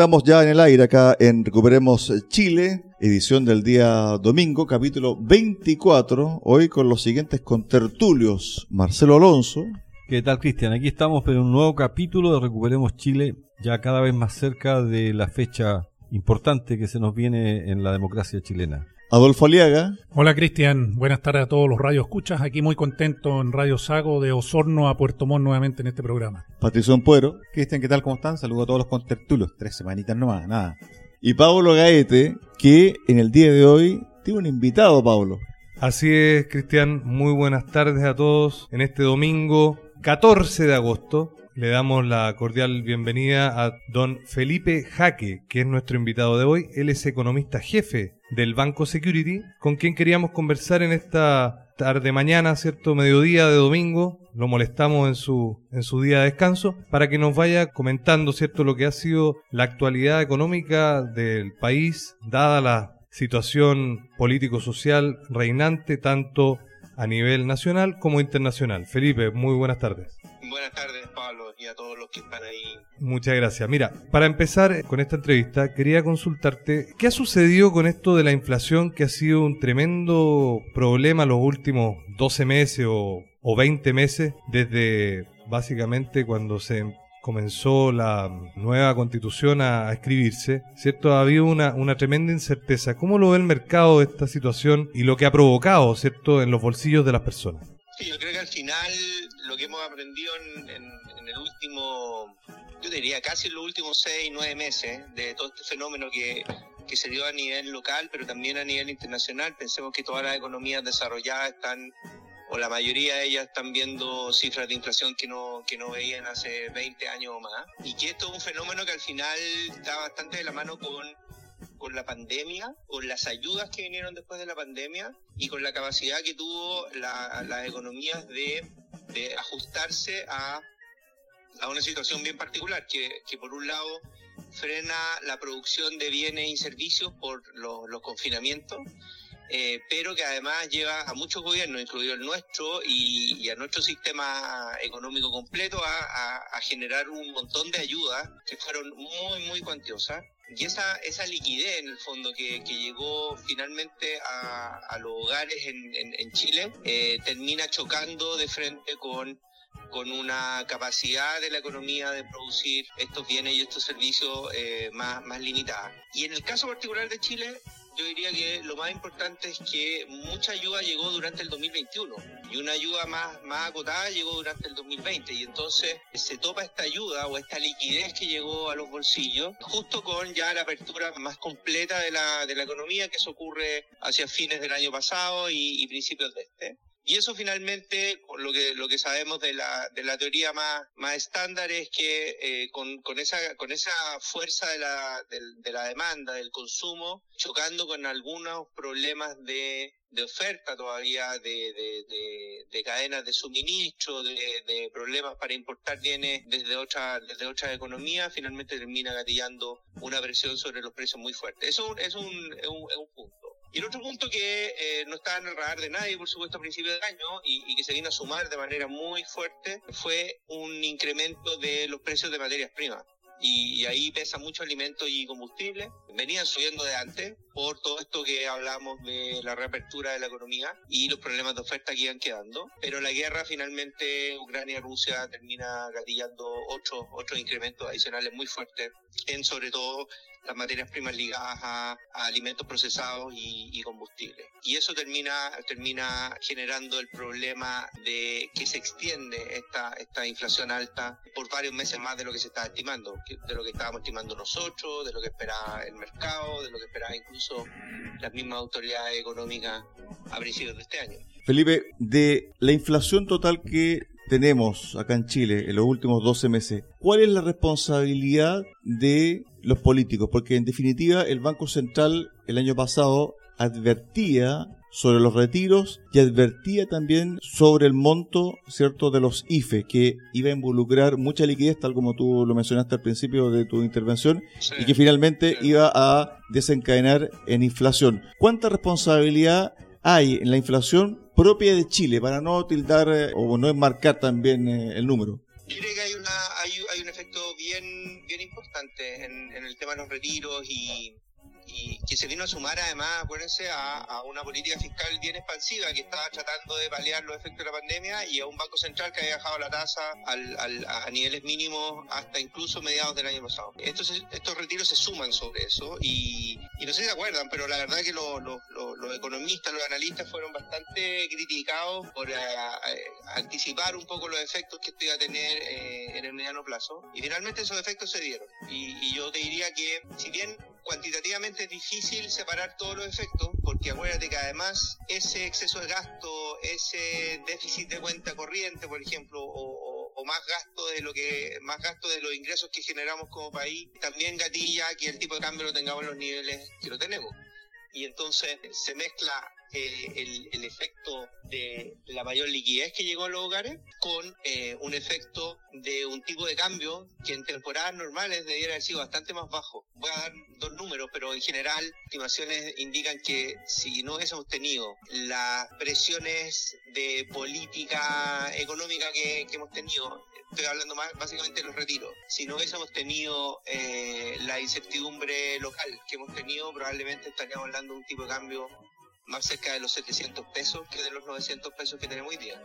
Estamos ya en el aire acá en Recuperemos Chile, edición del día domingo, capítulo 24, hoy con los siguientes contertulios. Marcelo Alonso. ¿Qué tal, Cristian? Aquí estamos en un nuevo capítulo de Recuperemos Chile, ya cada vez más cerca de la fecha importante que se nos viene en la democracia chilena. Adolfo Aliaga. Hola Cristian, buenas tardes a todos los radio escuchas. Aquí muy contento en Radio Sago de Osorno a Puerto Montt nuevamente en este programa. Patricio Puero. Cristian, ¿qué tal? ¿Cómo están? Saludo a todos los contertulos. Tres semanitas nomás, nada. Y Pablo Gaete, que en el día de hoy tiene un invitado, Pablo. Así es, Cristian. Muy buenas tardes a todos en este domingo 14 de agosto. Le damos la cordial bienvenida a don Felipe Jaque, que es nuestro invitado de hoy. Él es economista jefe del Banco Security, con quien queríamos conversar en esta tarde mañana, cierto mediodía de domingo. Lo molestamos en su en su día de descanso para que nos vaya comentando, cierto, lo que ha sido la actualidad económica del país, dada la situación político-social reinante tanto a nivel nacional como internacional. Felipe, muy buenas tardes. Buenas tardes, Pablo, y a todos los que están ahí. Muchas gracias. Mira, para empezar con esta entrevista, quería consultarte, ¿qué ha sucedido con esto de la inflación que ha sido un tremendo problema los últimos 12 meses o, o 20 meses, desde básicamente cuando se comenzó la nueva constitución a, escribirse, ¿cierto? Ha habido una, tremenda incerteza. ¿Cómo lo ve el mercado esta situación y lo que ha provocado, ¿cierto?, en los bolsillos de las personas. Yo creo que al final lo que hemos aprendido en, en, el último, yo diría casi en los últimos seis, nueve meses de todo este fenómeno que, que se dio a nivel local, pero también a nivel internacional. Pensemos que todas las economías desarrolladas están o la mayoría de ellas están viendo cifras de inflación que no, que no veían hace 20 años o más. Y que esto es un fenómeno que al final está bastante de la mano con, con la pandemia, con las ayudas que vinieron después de la pandemia y con la capacidad que tuvo la, las economías de, ajustarse a, a, una situación bien particular, que, por un lado frena la producción de bienes y servicios por los, confinamientos eh, pero que además lleva a muchos gobiernos, incluido el nuestro y, a nuestro sistema económico completo, a, generar un montón de ayudas que fueron muy, muy cuantiosas. Y esa, esa liquidez, en el fondo, que, llegó finalmente a, los hogares en, Chile, eh, termina chocando de frente con con una capacidad de la economía de producir estos bienes y estos servicios eh, más, más limitada. Y en el caso particular de Chile, yo diría que lo más importante es que mucha ayuda llegó durante el 2021 y una ayuda más, más acotada llegó durante el 2020 y entonces se topa esta ayuda o esta liquidez que llegó a los bolsillos justo con ya la apertura más completa de la, de la economía que eso ocurre hacia fines del año pasado y, y principios de este. Y eso finalmente, lo que, lo que sabemos de la, de la teoría más, más estándar es que eh, con, con, esa, con esa fuerza de la, de, la demanda, del consumo, chocando con algunos problemas de, de oferta todavía, de, de, de, cadenas de suministro, de, problemas para importar bienes desde otra, desde otras economías, finalmente termina gatillando una presión sobre los precios muy fuerte. Eso es un, es un, es un punto. Y el otro punto que eh, no estaba en el radar de nadie, por supuesto, a principios del año y, que se vino a sumar de manera muy fuerte fue un incremento de los precios de materias primas. Y, ahí pesa mucho alimento y combustible. Venían subiendo de antes por todo esto que hablamos de la reapertura de la economía y los problemas de oferta que iban quedando. Pero la guerra finalmente, Ucrania-Rusia, termina gatillando otros, otros incrementos adicionales muy fuertes en sobre todo las materias primas ligadas a, alimentos procesados y, y, combustibles. Y eso termina, termina generando el problema de que se extiende esta, esta inflación alta por varios meses más de lo que se estaba estimando, de lo que estábamos estimando nosotros, de lo que esperaba el mercado, de lo que esperaba incluso las mismas autoridades económicas a principios de este año. Felipe, de la inflación total que tenemos acá en Chile en los últimos 12 meses, ¿cuál es la responsabilidad de los políticos? Porque en definitiva el Banco Central el año pasado advertía sobre los retiros y advertía también sobre el monto, ¿cierto?, de los IFE, que iba a involucrar mucha liquidez, tal como tú lo mencionaste al principio de tu intervención, Sí. y que finalmente iba a desencadenar en inflación. ¿Cuánta responsabilidad hay en la inflación propia de Chile para no tildar eh, o no enmarcar también eh, el número? Yo creo que hay, una, hay, hay un efecto bien, bien importante en, en el tema de los retiros y, y que se vino a sumar además, acuérdense, a, una política fiscal bien expansiva que estaba tratando de paliar los efectos de la pandemia y a un Banco Central que había bajado la tasa al, al- a niveles mínimos hasta incluso mediados del año pasado. Estos, estos retiros se suman sobre eso y, y no sé si se acuerdan, pero la verdad que los- los economistas, los analistas fueron bastante criticados por eh, eh, anticipar un poco los efectos que esto iba a tener eh, en el mediano plazo. Y finalmente esos efectos se dieron. Y, y yo te diría que si bien cuantitativamente es difícil separar todos los efectos, porque acuérdate que además ese exceso de gasto, ese déficit de cuenta corriente, por ejemplo, o, más gasto de lo que más gasto de los ingresos que generamos como país, también gatilla que el tipo de cambio lo tengamos en los niveles que lo tenemos. Y entonces se mezcla eh, el, efecto de la mayor liquidez que llegó a los hogares con eh, un efecto de un tipo de cambio que en temporadas normales debiera haber sido bastante más bajo. Voy a dar dos números, pero en general estimaciones indican que si no hubiésemos tenido las presiones de política económica que, que hemos tenido, estoy hablando más básicamente de los retiros, si no hubiésemos tenido eh, la incertidumbre local que hemos tenido, probablemente estaríamos hablando de un tipo de cambio más cerca de los 700 pesos que de los 900 pesos que tenemos hoy día.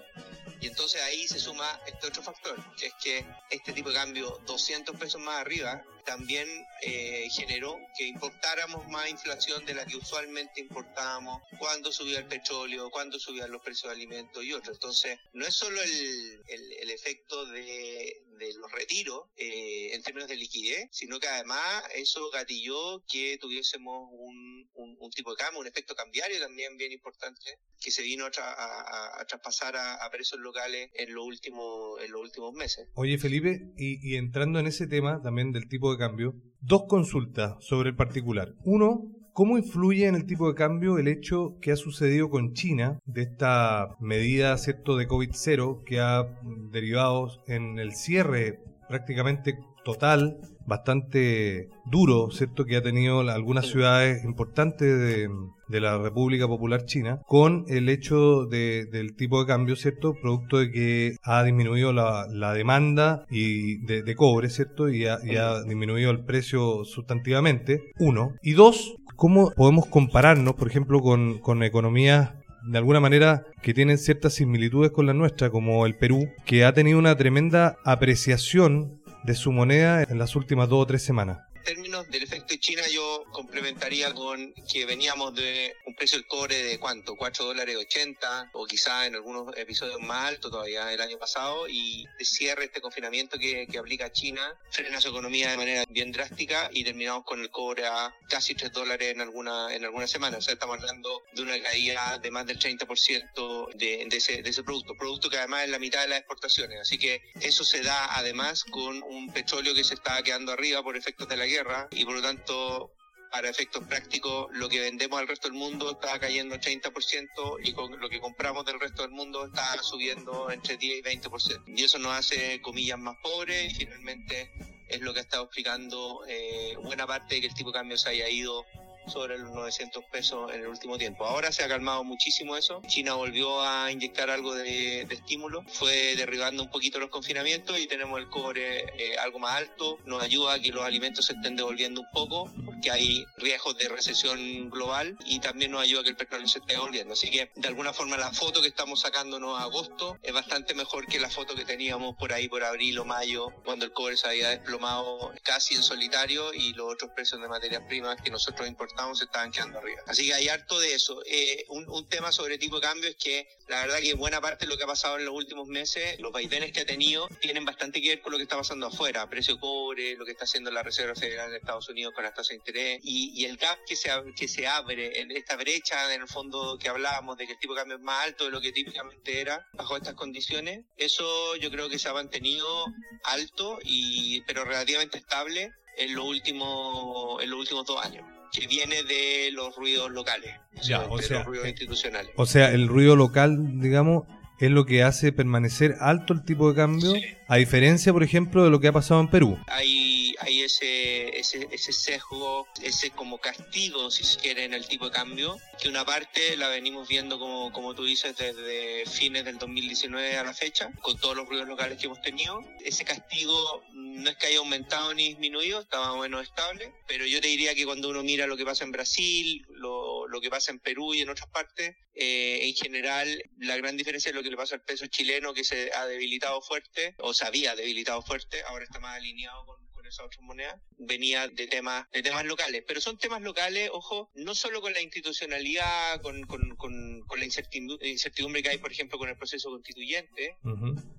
Y entonces ahí se suma este otro factor, que es que este tipo de cambio 200 pesos más arriba también eh, generó que importáramos más inflación de la que usualmente importábamos cuando subía el petróleo, cuando subían los precios de alimentos y otros. Entonces, no es solo el, el- efecto de, los retiros eh, en términos de liquidez, sino que además eso gatilló que tuviésemos un, un- tipo de cambio, un efecto cambiario también bien importante, que se vino a, tra- a- traspasar a, precios locales en, los últimos en los últimos meses. Oye, Felipe, y, y entrando en ese tema también del tipo de cambio, dos consultas sobre el particular. Uno, ¿cómo influye en el tipo de cambio el hecho que ha sucedido con China de esta medida, cierto, de COVID-0 que ha derivado en el cierre prácticamente total, bastante duro, ¿cierto?, que ha tenido algunas ciudades importantes de, de la República Popular China, con el hecho de- del tipo de cambio, ¿cierto?, producto de que ha disminuido la, la demanda y de, de cobre, ¿cierto?, y ha, y ha disminuido el precio sustantivamente, uno. Y dos, ¿cómo podemos compararnos, por ejemplo, con, con economías de alguna manera que tienen ciertas similitudes con la nuestra, como el Perú, que ha tenido una tremenda apreciación de su moneda en las últimas dos o tres semanas. Términos del efecto de China, yo complementaría con que veníamos de un precio del cobre de cuánto, 4 dólares 80, o quizá en algunos episodios más alto todavía el año pasado, y de cierre este confinamiento que, que aplica China, frena su economía de manera bien drástica y terminamos con el cobre a casi 3 dólares en alguna, en alguna semana. O sea, estamos hablando de una caída de más del 30% de, de, ese, de ese producto, producto que además es la mitad de las exportaciones. Así que eso se da además con un petróleo que se está quedando arriba por efectos de la guerra y por lo tanto para efectos prácticos lo que vendemos al resto del mundo está cayendo 30% y con lo que compramos del resto del mundo está subiendo entre 10 y 20%. Y eso nos hace comillas más pobres y finalmente es lo que ha estado explicando eh, buena parte de que el tipo de cambio se haya ido sobre los 900 pesos en el último tiempo. Ahora se ha calmado muchísimo eso. China volvió a inyectar algo de, de estímulo, fue derribando un poquito los confinamientos y tenemos el cobre eh, algo más alto. Nos ayuda a que los alimentos se estén devolviendo un poco porque hay riesgos de recesión global y también nos ayuda a que el petróleo se esté devolviendo. Así que de alguna forma la foto que estamos sacándonos a agosto es bastante mejor que la foto que teníamos por ahí por abril o mayo cuando el cobre se había desplomado casi en solitario y los otros precios de materias primas que nosotros importamos estábamos se estaban quedando arriba. Así que hay harto de eso. Eh, un, un tema sobre tipo de cambio es que la verdad que buena parte de lo que ha pasado en los últimos meses, los vaivenes que ha tenido, tienen bastante que ver con lo que está pasando afuera. Precio cobre, lo que está haciendo la Reserva Federal de Estados Unidos con las tasas de interés y, y el gap que se, que se abre en esta brecha, en el fondo que hablábamos de que el tipo de cambio es más alto de lo que típicamente era bajo estas condiciones, eso yo creo que se ha mantenido alto y pero relativamente estable en los últimos en los últimos dos años que viene de los ruidos locales Ya, de o sea, los ruidos eh, institucionales O sea, el ruido local, digamos, es lo que hace permanecer alto el tipo de cambio, a diferencia, por ejemplo, de lo que ha pasado en Perú. hay, hay ese, ese, ese sesgo, ese como castigo, si se quiere, en el tipo de cambio, que una parte la venimos viendo, como, como tú dices, desde fines del 2019 a la fecha, con todos los ruidos locales que hemos tenido. Ese castigo no es que haya aumentado ni disminuido, está más o menos estable, pero yo te diría que cuando uno mira lo que pasa en Brasil, lo, lo que pasa en Perú y en otras partes, eh, en general, la gran diferencia es lo que le pasa al peso chileno, que se ha debilitado fuerte, o se había debilitado fuerte, ahora está más alineado con, con esas otras monedas, venía de temas, de temas locales. Pero son temas locales, ojo, no solo con la institucionalidad, con, con, con, con la incertidumbre, incertidumbre que hay, por ejemplo, con el proceso constituyente,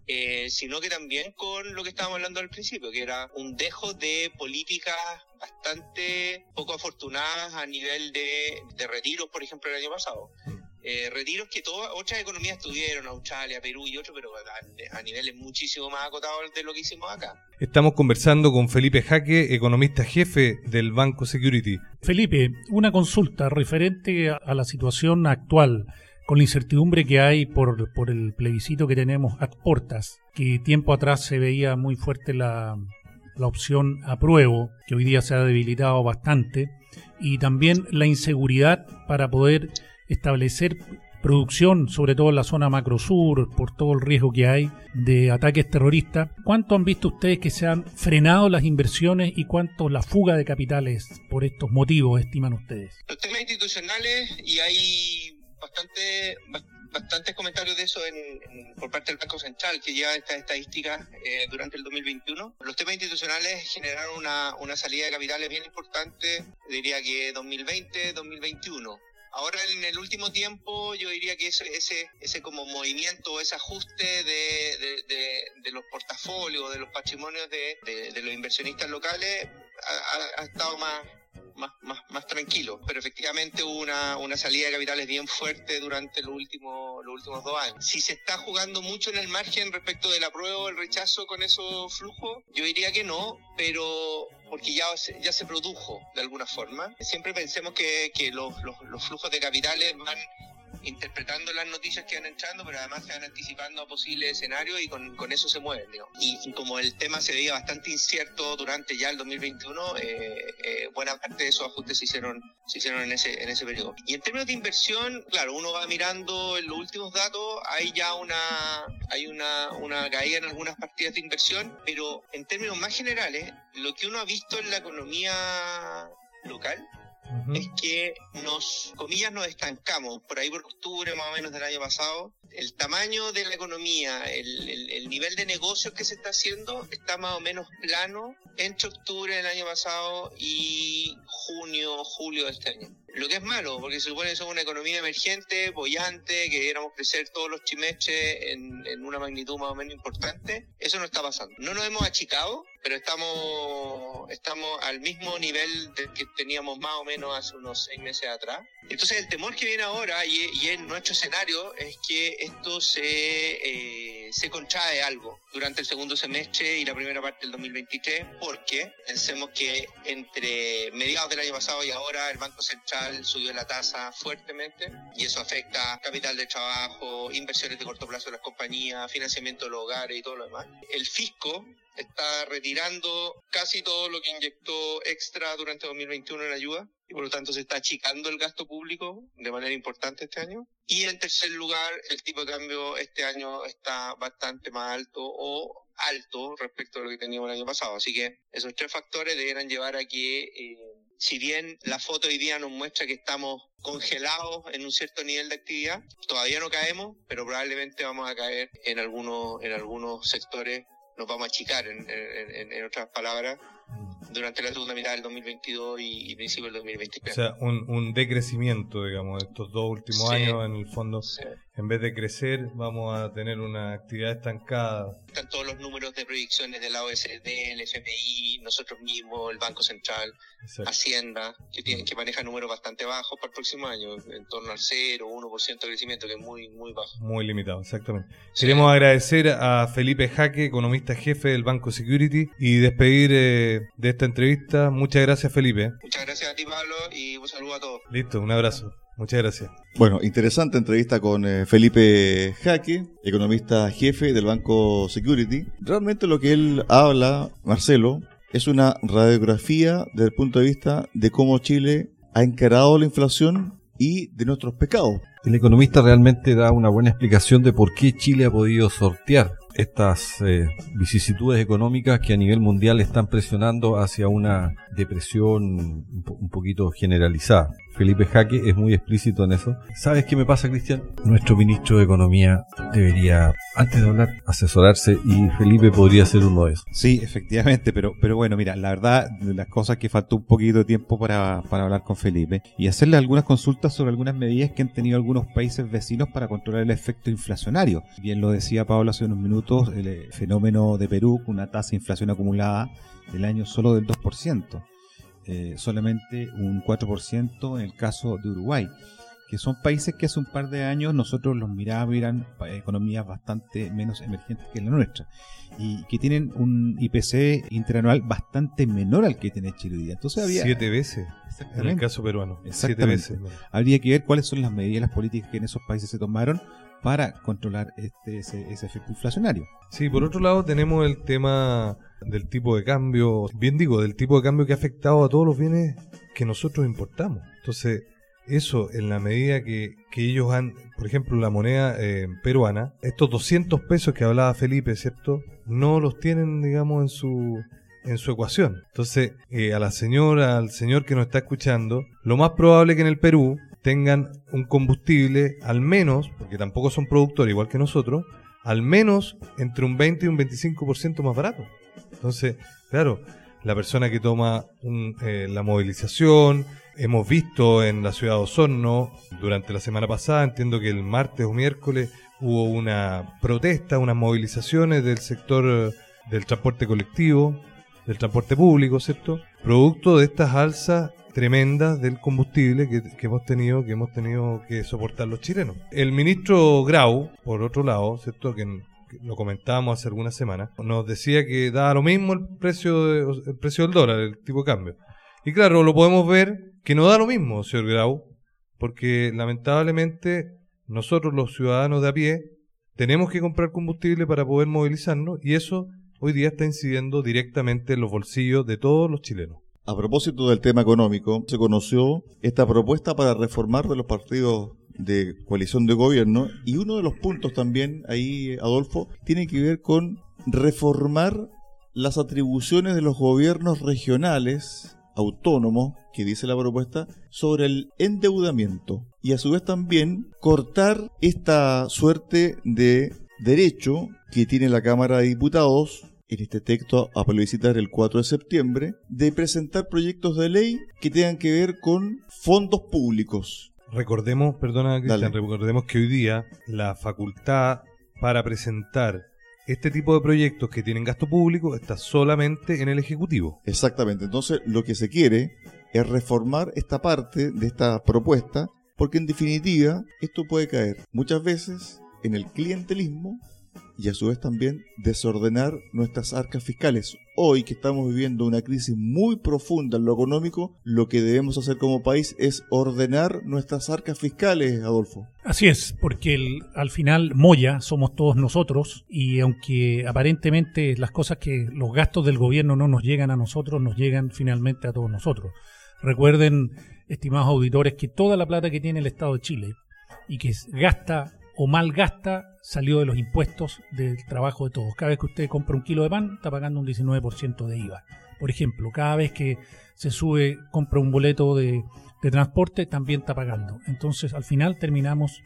eh, sino que también con lo que estábamos hablando al principio, que era un dejo de políticas bastante poco afortunadas a nivel de, de retiros, por ejemplo, el año pasado. Eh, retiros que todas otras economías tuvieron, Australia, Perú y otros, pero a, a niveles muchísimo más acotados de lo que hicimos acá. Estamos conversando con Felipe Jaque, economista jefe del Banco Security. Felipe, una consulta referente a, a la situación actual, con la incertidumbre que hay por, por el plebiscito que tenemos a portas, que tiempo atrás se veía muy fuerte la, la opción apruebo, que hoy día se ha debilitado bastante, y también la inseguridad para poder establecer producción, sobre todo en la zona macrosur, por todo el riesgo que hay de ataques terroristas. ¿Cuánto han visto ustedes que se han frenado las inversiones y cuánto la fuga de capitales por estos motivos estiman ustedes? Los temas institucionales, y hay bastante, bas- bastantes comentarios de eso en, por parte del Banco Central, que lleva estas estadísticas eh, durante el 2021. Los temas institucionales generaron una, una salida de capitales bien importante, diría que 2020, 2021. Ahora en el último tiempo yo diría que ese, ese, ese como movimiento, ese ajuste de, de, los portafolios, de los patrimonios de, de- los inversionistas locales ha estado más, más, más, más tranquilo. Pero efectivamente hubo una, una salida de capitales bien fuerte durante los últimos, los últimos dos años. Si se está jugando mucho en el margen respecto del apruebo o el rechazo con esos flujos, yo diría que no, pero porque ya ya se produjo de alguna forma. Siempre pensemos que, que los, los, los flujos de capitales van interpretando las noticias que van entrando, pero además se van anticipando a posibles escenarios y con, con eso se mueven. digamos. Y, como el tema se veía bastante incierto durante ya el 2021, eh, eh, buena parte de esos ajustes se hicieron, se hicieron en, ese, en ese periodo. Y en términos de inversión, claro, uno va mirando en los últimos datos, hay ya una, hay una, una caída en algunas partidas de inversión, pero en términos más generales, lo que uno ha visto en la economía local es que nos, comillas, nos estancamos por ahí por octubre más o menos del año pasado. El tamaño de la economía, el, el- el nivel de negocios que se está haciendo está más o menos plano entre octubre del año pasado y junio, julio de este año. Lo que es malo, porque se supone que somos una economía emergente, bollante, que debiéramos crecer todos los trimestres en, en una magnitud más o menos importante. Eso no está pasando. No nos hemos achicado, pero estamos, estamos al mismo nivel del que teníamos más o menos hace unos seis meses atrás. Entonces el temor que viene ahora y, y en nuestro escenario es que esto se, eh, se contrae algo durante el segundo semestre y la primera parte del 2023 porque pensemos que entre mediados del año pasado y ahora el Banco Central subió la tasa fuertemente y eso afecta capital de trabajo, inversiones de corto plazo de las compañías, financiamiento de los hogares y todo lo demás. El fisco está retirando casi todo lo que inyectó extra durante 2021 en ayuda y por lo tanto se está achicando el gasto público de manera importante este año. Y en tercer lugar, el tipo de cambio este año está bastante más alto o alto respecto a lo que teníamos el año pasado. Así que esos tres factores deberán llevar a que, eh, si bien la foto hoy día nos muestra que estamos congelados en un cierto nivel de actividad, todavía no caemos, pero probablemente vamos a caer en algunos, en algunos sectores, nos vamos a achicar, en- en- en otras palabras, durante la segunda mitad del 2022 y, y principio del 2023. O sea, un, un decrecimiento, digamos, de estos dos últimos Sí. años, en el fondo, Sí. En vez de crecer, vamos a tener una actividad estancada. Están todos los números de proyecciones de la OSD, el FMI, nosotros mismos, el Banco Central, Exacto. Hacienda, que tienen que manejar números bastante bajos para el próximo año, en torno al 0 o 1% de crecimiento, que es muy, muy bajo. Muy limitado, exactamente. Sí. Queremos agradecer a Felipe Jaque, economista jefe del Banco Security, y despedir eh, de esta entrevista. Muchas gracias, Felipe. Muchas gracias a ti, Pablo, y un saludo a todos. Listo, un abrazo. Muchas gracias. Bueno, interesante entrevista con eh, Felipe Jaque, economista jefe del Banco Security. Realmente lo que él habla, Marcelo, es una radiografía desde el punto de vista de cómo Chile ha encarado la inflación y de nuestros pecados. El economista realmente da una buena explicación de por qué Chile ha podido sortear estas eh, vicisitudes económicas que a nivel mundial están presionando hacia una depresión un, po- un poquito generalizada. Felipe Jaque es muy explícito en eso. ¿Sabes qué me pasa, Cristian? Nuestro ministro de Economía debería, antes de hablar, asesorarse y Felipe podría ser uno de esos. Sí, efectivamente, pero, pero bueno, mira, la verdad, de las cosas que faltó un poquito de tiempo para, para hablar con Felipe y hacerle algunas consultas sobre algunas medidas que han tenido algunos países vecinos para controlar el efecto inflacionario. Bien lo decía Pablo hace unos minutos, el eh, fenómeno de Perú, con una tasa de inflación acumulada del año solo del 2%, eh, solamente un 4% en el caso de Uruguay que son países que hace un par de años nosotros los mirábamos y eran pa- economías bastante menos emergentes que la nuestra y que tienen un IPC interanual bastante menor al que tiene Chile hoy día. Entonces había, Siete veces, en el caso peruano. Siete veces. habría que ver cuáles son las medidas, las políticas que en esos países se tomaron para controlar este, ese, ese efecto inflacionario. Sí, por otro lado tenemos el tema del tipo de cambio, bien digo, del tipo de cambio que ha afectado a todos los bienes que nosotros importamos. Entonces, eso en la medida que, ellos han, por ejemplo, la moneda eh, peruana, estos 200 pesos que hablaba Felipe, ¿cierto? No los tienen, digamos, en su en su ecuación. Entonces, eh, a la señora, al señor que nos está escuchando, lo más probable que en el Perú tengan un combustible al menos, porque tampoco son productores igual que nosotros, al menos entre un 20 y un 25% más barato. Entonces, claro, la persona que toma un, eh, la movilización, hemos visto en la ciudad de Osorno durante la semana pasada, entiendo que el martes o miércoles hubo una protesta, unas movilizaciones del sector del transporte colectivo, del transporte público, ¿cierto? Producto de estas alzas tremendas del combustible que, hemos tenido que hemos tenido que soportar los chilenos. El ministro Grau, por otro lado, ¿cierto? Que, lo comentábamos hace algunas semanas, nos decía que daba lo mismo el precio de- el precio del dólar, el tipo de cambio. Y claro, lo podemos ver que no da lo mismo, señor Grau, porque lamentablemente nosotros los ciudadanos de a pie tenemos que comprar combustible para poder movilizarnos y eso hoy día está incidiendo directamente en los bolsillos de todos los chilenos. A propósito del tema económico, se conoció esta propuesta para reformar de los partidos de coalición de gobierno y uno de los puntos también ahí, Adolfo, tiene que ver con reformar las atribuciones de los gobiernos regionales autónomos, que dice la propuesta, sobre el endeudamiento y a su vez también cortar esta suerte de derecho que tiene la Cámara de Diputados en este texto a plebiscitar el 4 de septiembre, de presentar proyectos de ley que tengan que ver con fondos públicos. Recordemos, perdona Cristian, recordemos que hoy día la facultad para presentar este tipo de proyectos que tienen gasto público está solamente en el Ejecutivo. Exactamente. Entonces, lo que se quiere es reformar esta parte de esta propuesta, porque en definitiva esto puede caer muchas veces en el clientelismo y a su vez también desordenar nuestras arcas fiscales. Hoy que estamos viviendo una crisis muy profunda en lo económico, lo que debemos hacer como país es ordenar nuestras arcas fiscales, Adolfo. Así es, porque al final Moya somos todos nosotros y aunque aparentemente las cosas que los gastos del gobierno no nos llegan a nosotros, nos llegan finalmente a todos nosotros. Recuerden, estimados auditores, que toda la plata que tiene el Estado de Chile y que gasta o mal gasta salió de los impuestos del trabajo de todos. Cada vez que usted compra un kilo de pan, está pagando un 19% de IVA. Por ejemplo, cada vez que se sube, compra un boleto de, de transporte, también está pagando. Entonces, al final terminamos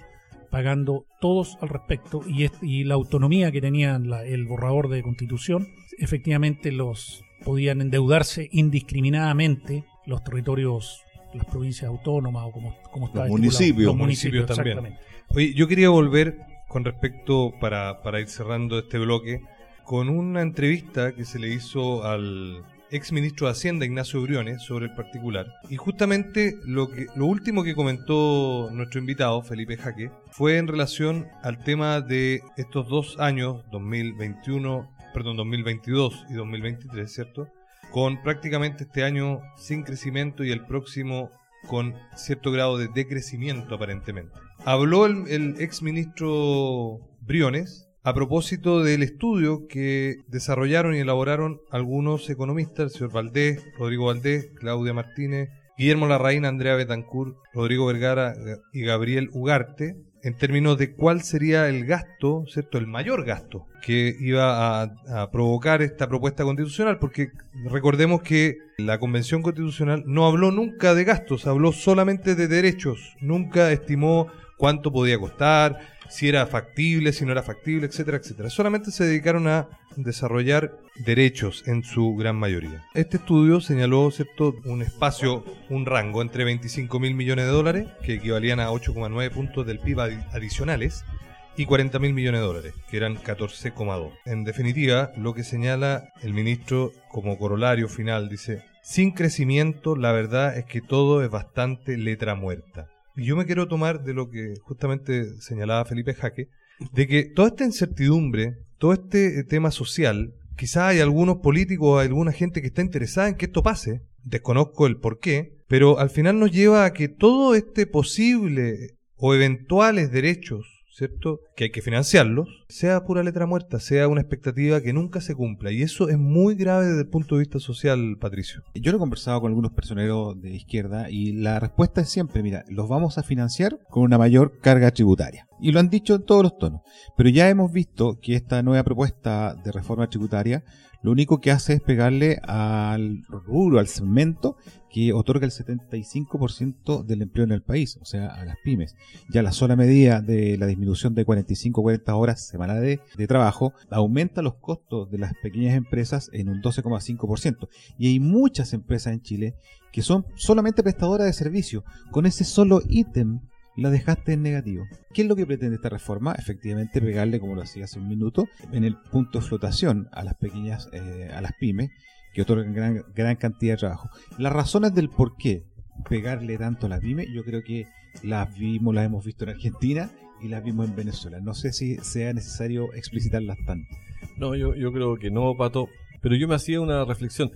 pagando todos al respecto y, es- y la autonomía que tenía la- el borrador de constitución, efectivamente los podían endeudarse indiscriminadamente los territorios, las provincias autónomas o como, como está Los estipulado. municipios. Los municipios municipios, también. Oye, yo quería volver con respecto, para, para ir cerrando este bloque, con una entrevista que se le hizo al ex ministro de Hacienda, Ignacio Briones, sobre el particular. Y justamente lo, que, lo último que comentó nuestro invitado, Felipe Jaque, fue en relación al tema de estos dos años, 2021, perdón, 2022 y 2023, ¿cierto? Con prácticamente este año sin crecimiento y el próximo con cierto grado de decrecimiento aparentemente. Habló el, el ex ministro Briones a propósito del estudio que desarrollaron y elaboraron algunos economistas, el señor Valdés, Rodrigo Valdés, Claudia Martínez, Guillermo Larraín, Andrea Betancourt, Rodrigo Vergara y Gabriel Ugarte, en términos de cuál sería el gasto, ¿cierto? El mayor gasto que iba a, a provocar esta propuesta constitucional, porque recordemos que la Convención Constitucional no habló nunca de gastos, habló solamente de derechos, nunca estimó cuánto podía costar, si era factible, si no era factible, etcétera, etcétera. Solamente se dedicaron a desarrollar derechos en su gran mayoría. Este estudio señaló, ¿cierto?, un espacio, un rango entre 25 mil millones de dólares, que equivalían a 8,9 puntos del PIB adi- adicionales, y 40 mil millones de dólares, que eran 14,2. En definitiva, lo que señala el ministro como corolario final, dice, sin crecimiento, la verdad es que todo es bastante letra muerta. Y yo me quiero tomar de lo que justamente señalaba Felipe Jaque, de que toda esta incertidumbre, todo este eh, tema social, quizá hay algunos políticos, alguna gente que está interesada en que esto pase, desconozco el por qué, pero al final nos lleva a que todo este posible o eventuales derechos, ¿cierto? Que hay que financiarlos, sea pura letra muerta, sea una expectativa que nunca se cumpla. Y eso es muy grave desde el punto de vista social, Patricio. Yo lo he conversado con algunos personeros de izquierda y la respuesta es siempre, mira, los vamos a financiar con una mayor carga tributaria. Y lo han dicho en todos los tonos. Pero ya hemos visto que esta nueva propuesta de reforma tributaria lo único que hace es pegarle al rubro, al segmento que otorga el 75% del empleo en el país, o sea, a las pymes. Ya la sola medida de la disminución de 45-40 horas semanales de, de trabajo aumenta los costos de las pequeñas empresas en un 12,5%. Y hay muchas empresas en Chile que son solamente prestadoras de servicio. Con ese solo ítem la dejaste en negativo. ¿Qué es lo que pretende esta reforma? Efectivamente, pegarle, como lo hacía hace un minuto, en el punto de flotación a las pequeñas, eh, a las pymes, que otorgan gran, gran cantidad de trabajo. Las razones del por qué pegarle tanto a las pymes, yo creo que las vimos, las hemos visto en Argentina y las vimos en Venezuela. No sé si sea necesario explicitarlas tanto. No, yo, yo creo que no, Pato. Pero yo me hacía una reflexión.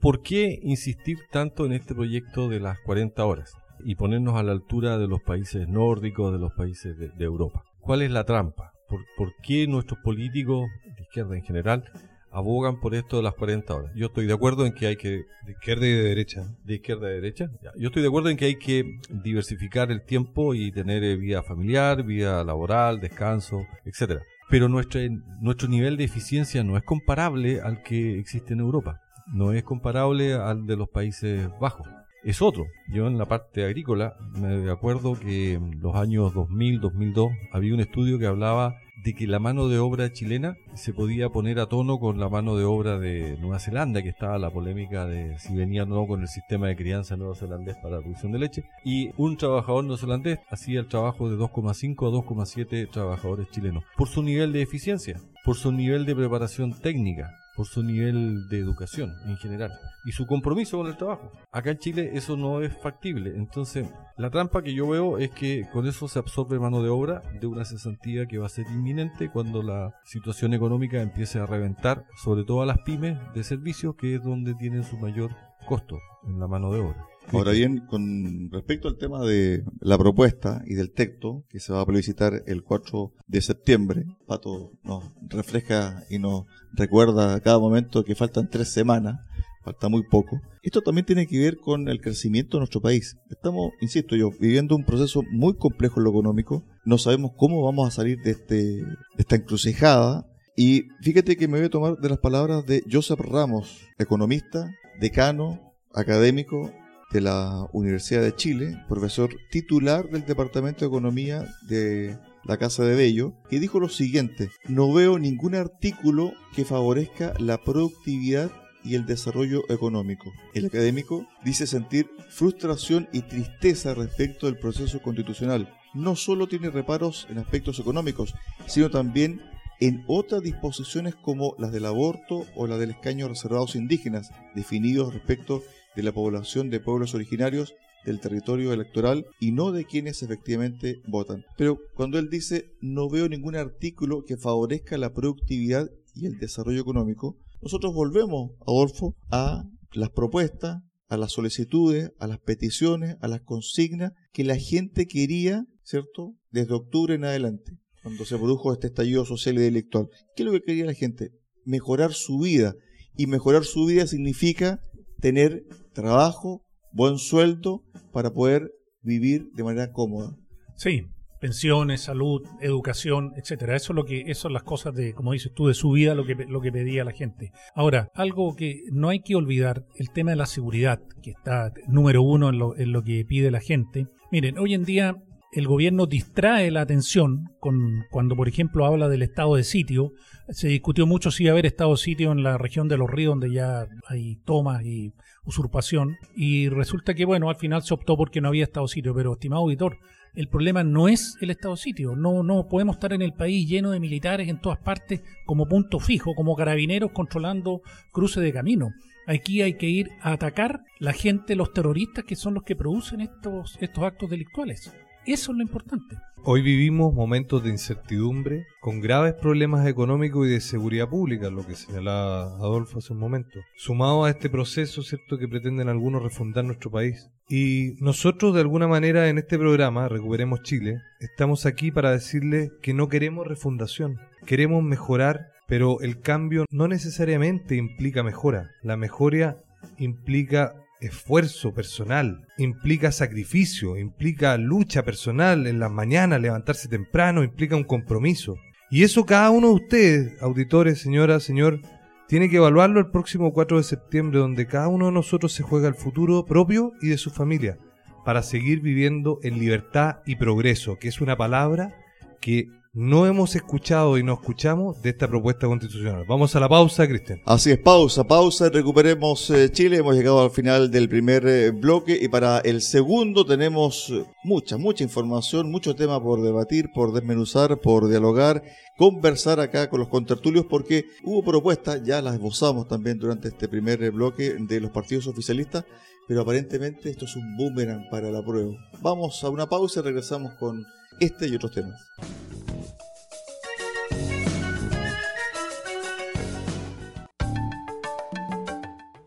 ¿Por qué insistir tanto en este proyecto de las 40 horas y ponernos a la altura de los países nórdicos, de los países de, Europa? ¿Cuál es la trampa? ¿Por, ¿Por qué nuestros políticos, de izquierda en general, abogan por esto de las 40 horas? Yo estoy de acuerdo en que hay que De izquierda y de derecha. de izquierda a derecha. Yo estoy de acuerdo en que hay que diversificar el tiempo y tener eh, vida familiar, vida laboral, descanso, etcétera. Pero nuestra, nuestro nivel de eficiencia no es comparable al que existe en Europa. No es comparable al de los Países Bajos. Es otro. Yo en la parte agrícola me acuerdo que en los años 2000, 2002 había un estudio que hablaba de que la mano de obra chilena se podía poner a tono con la mano de obra de Nueva Zelanda, que estaba la polémica de si venía o no con el sistema de crianza neozelandés para la producción de leche. Y un trabajador neozelandés hacía el trabajo de 2,5 a 2,7 trabajadores chilenos. Por su nivel de eficiencia, por su nivel de preparación técnica, por su nivel de educación en general y su compromiso con el trabajo. Acá en Chile eso no es factible. Entonces, la trampa que yo veo es que con eso se absorbe mano de obra de una cesantía que va a ser inminente cuando la situación económica empiece a reventar, sobre todo a las pymes de servicios, que es donde tienen su mayor costo en la mano de obra. Ahora bien, con respecto al tema de la propuesta y del texto que se va a plebiscitar el 4 de septiembre, Pato nos refleja y nos recuerda a cada momento que faltan tres semanas, falta muy poco. Esto también tiene que ver con el crecimiento de nuestro país. Estamos, insisto yo, viviendo un proceso muy complejo en lo económico. No sabemos cómo vamos a salir de, este, esta encrucijada. Y fíjate que me voy a tomar de las palabras de Joseph Ramos, economista, decano, académico de la Universidad de Chile, profesor titular del Departamento de Economía de la Casa de Bello, que dijo lo siguiente, no veo ningún artículo que favorezca la productividad y el desarrollo económico. El académico dice sentir frustración y tristeza respecto del proceso constitucional. No solo tiene reparos en aspectos económicos, sino también en otras disposiciones como las del aborto o la del escaño reservados indígenas, definidos respecto de la población de pueblos originarios del territorio electoral y no de quienes efectivamente votan. Pero cuando él dice no veo ningún artículo que favorezca la productividad y el desarrollo económico, nosotros volvemos, Adolfo, a las propuestas, a las solicitudes, a las peticiones, a las consignas que la gente quería, ¿cierto?, desde octubre en adelante, cuando se produjo este estallido social y delictual. ¿Qué es lo que quería la gente? Mejorar su vida. Y mejorar su vida significa tener trabajo, buen sueldo, para poder vivir de manera cómoda. Sí, pensiones, salud, educación, etcétera. Eso es lo que, eso son las cosas de, como dices tú, de su vida, lo que, lo que pedía la gente. Ahora, algo que no hay que olvidar, el tema de la seguridad, que está número uno en lo, en lo que pide la gente. Miren, hoy en día el gobierno distrae la atención con, cuando, por ejemplo, habla del estado de sitio. Se discutió mucho si iba a haber estado de sitio en la región de los ríos, donde ya hay tomas y usurpación. Y resulta que, bueno, al final se optó porque no había estado de sitio. Pero, estimado auditor, el problema no es el estado de sitio. No, no podemos estar en el país lleno de militares en todas partes como punto fijo, como carabineros controlando cruce de camino. Aquí hay que ir a atacar la gente, los terroristas que son los que producen estos, estos actos delictuales. Eso es lo importante. Hoy vivimos momentos de incertidumbre, con graves problemas económicos y de seguridad pública, lo que señalaba Adolfo hace un momento. Sumado a este proceso, ¿cierto?, que pretenden algunos refundar nuestro país. Y nosotros, de alguna manera, en este programa, Recuperemos Chile, estamos aquí para decirle que no queremos refundación, queremos mejorar, pero el cambio no necesariamente implica mejora. La mejora implica esfuerzo personal, implica sacrificio, implica lucha personal en las mañanas, levantarse temprano, implica un compromiso. Y eso cada uno de ustedes, auditores, señora, señor, tiene que evaluarlo el próximo 4 de septiembre, donde cada uno de nosotros se juega el futuro propio y de su familia, para seguir viviendo en libertad y progreso, que es una palabra que no hemos escuchado y no escuchamos de esta propuesta constitucional. Vamos a la pausa, Cristian. Así es, pausa, pausa, recuperemos eh, Chile. Hemos llegado al final del primer eh, bloque y para el segundo tenemos eh, mucha, mucha información, mucho tema por debatir, por desmenuzar, por dialogar, conversar acá con los contertulios porque hubo propuestas, ya las esbozamos también durante este primer bloque de los partidos oficialistas, pero aparentemente esto es un boomerang para la prueba. Vamos a una pausa y regresamos con este y otros temas.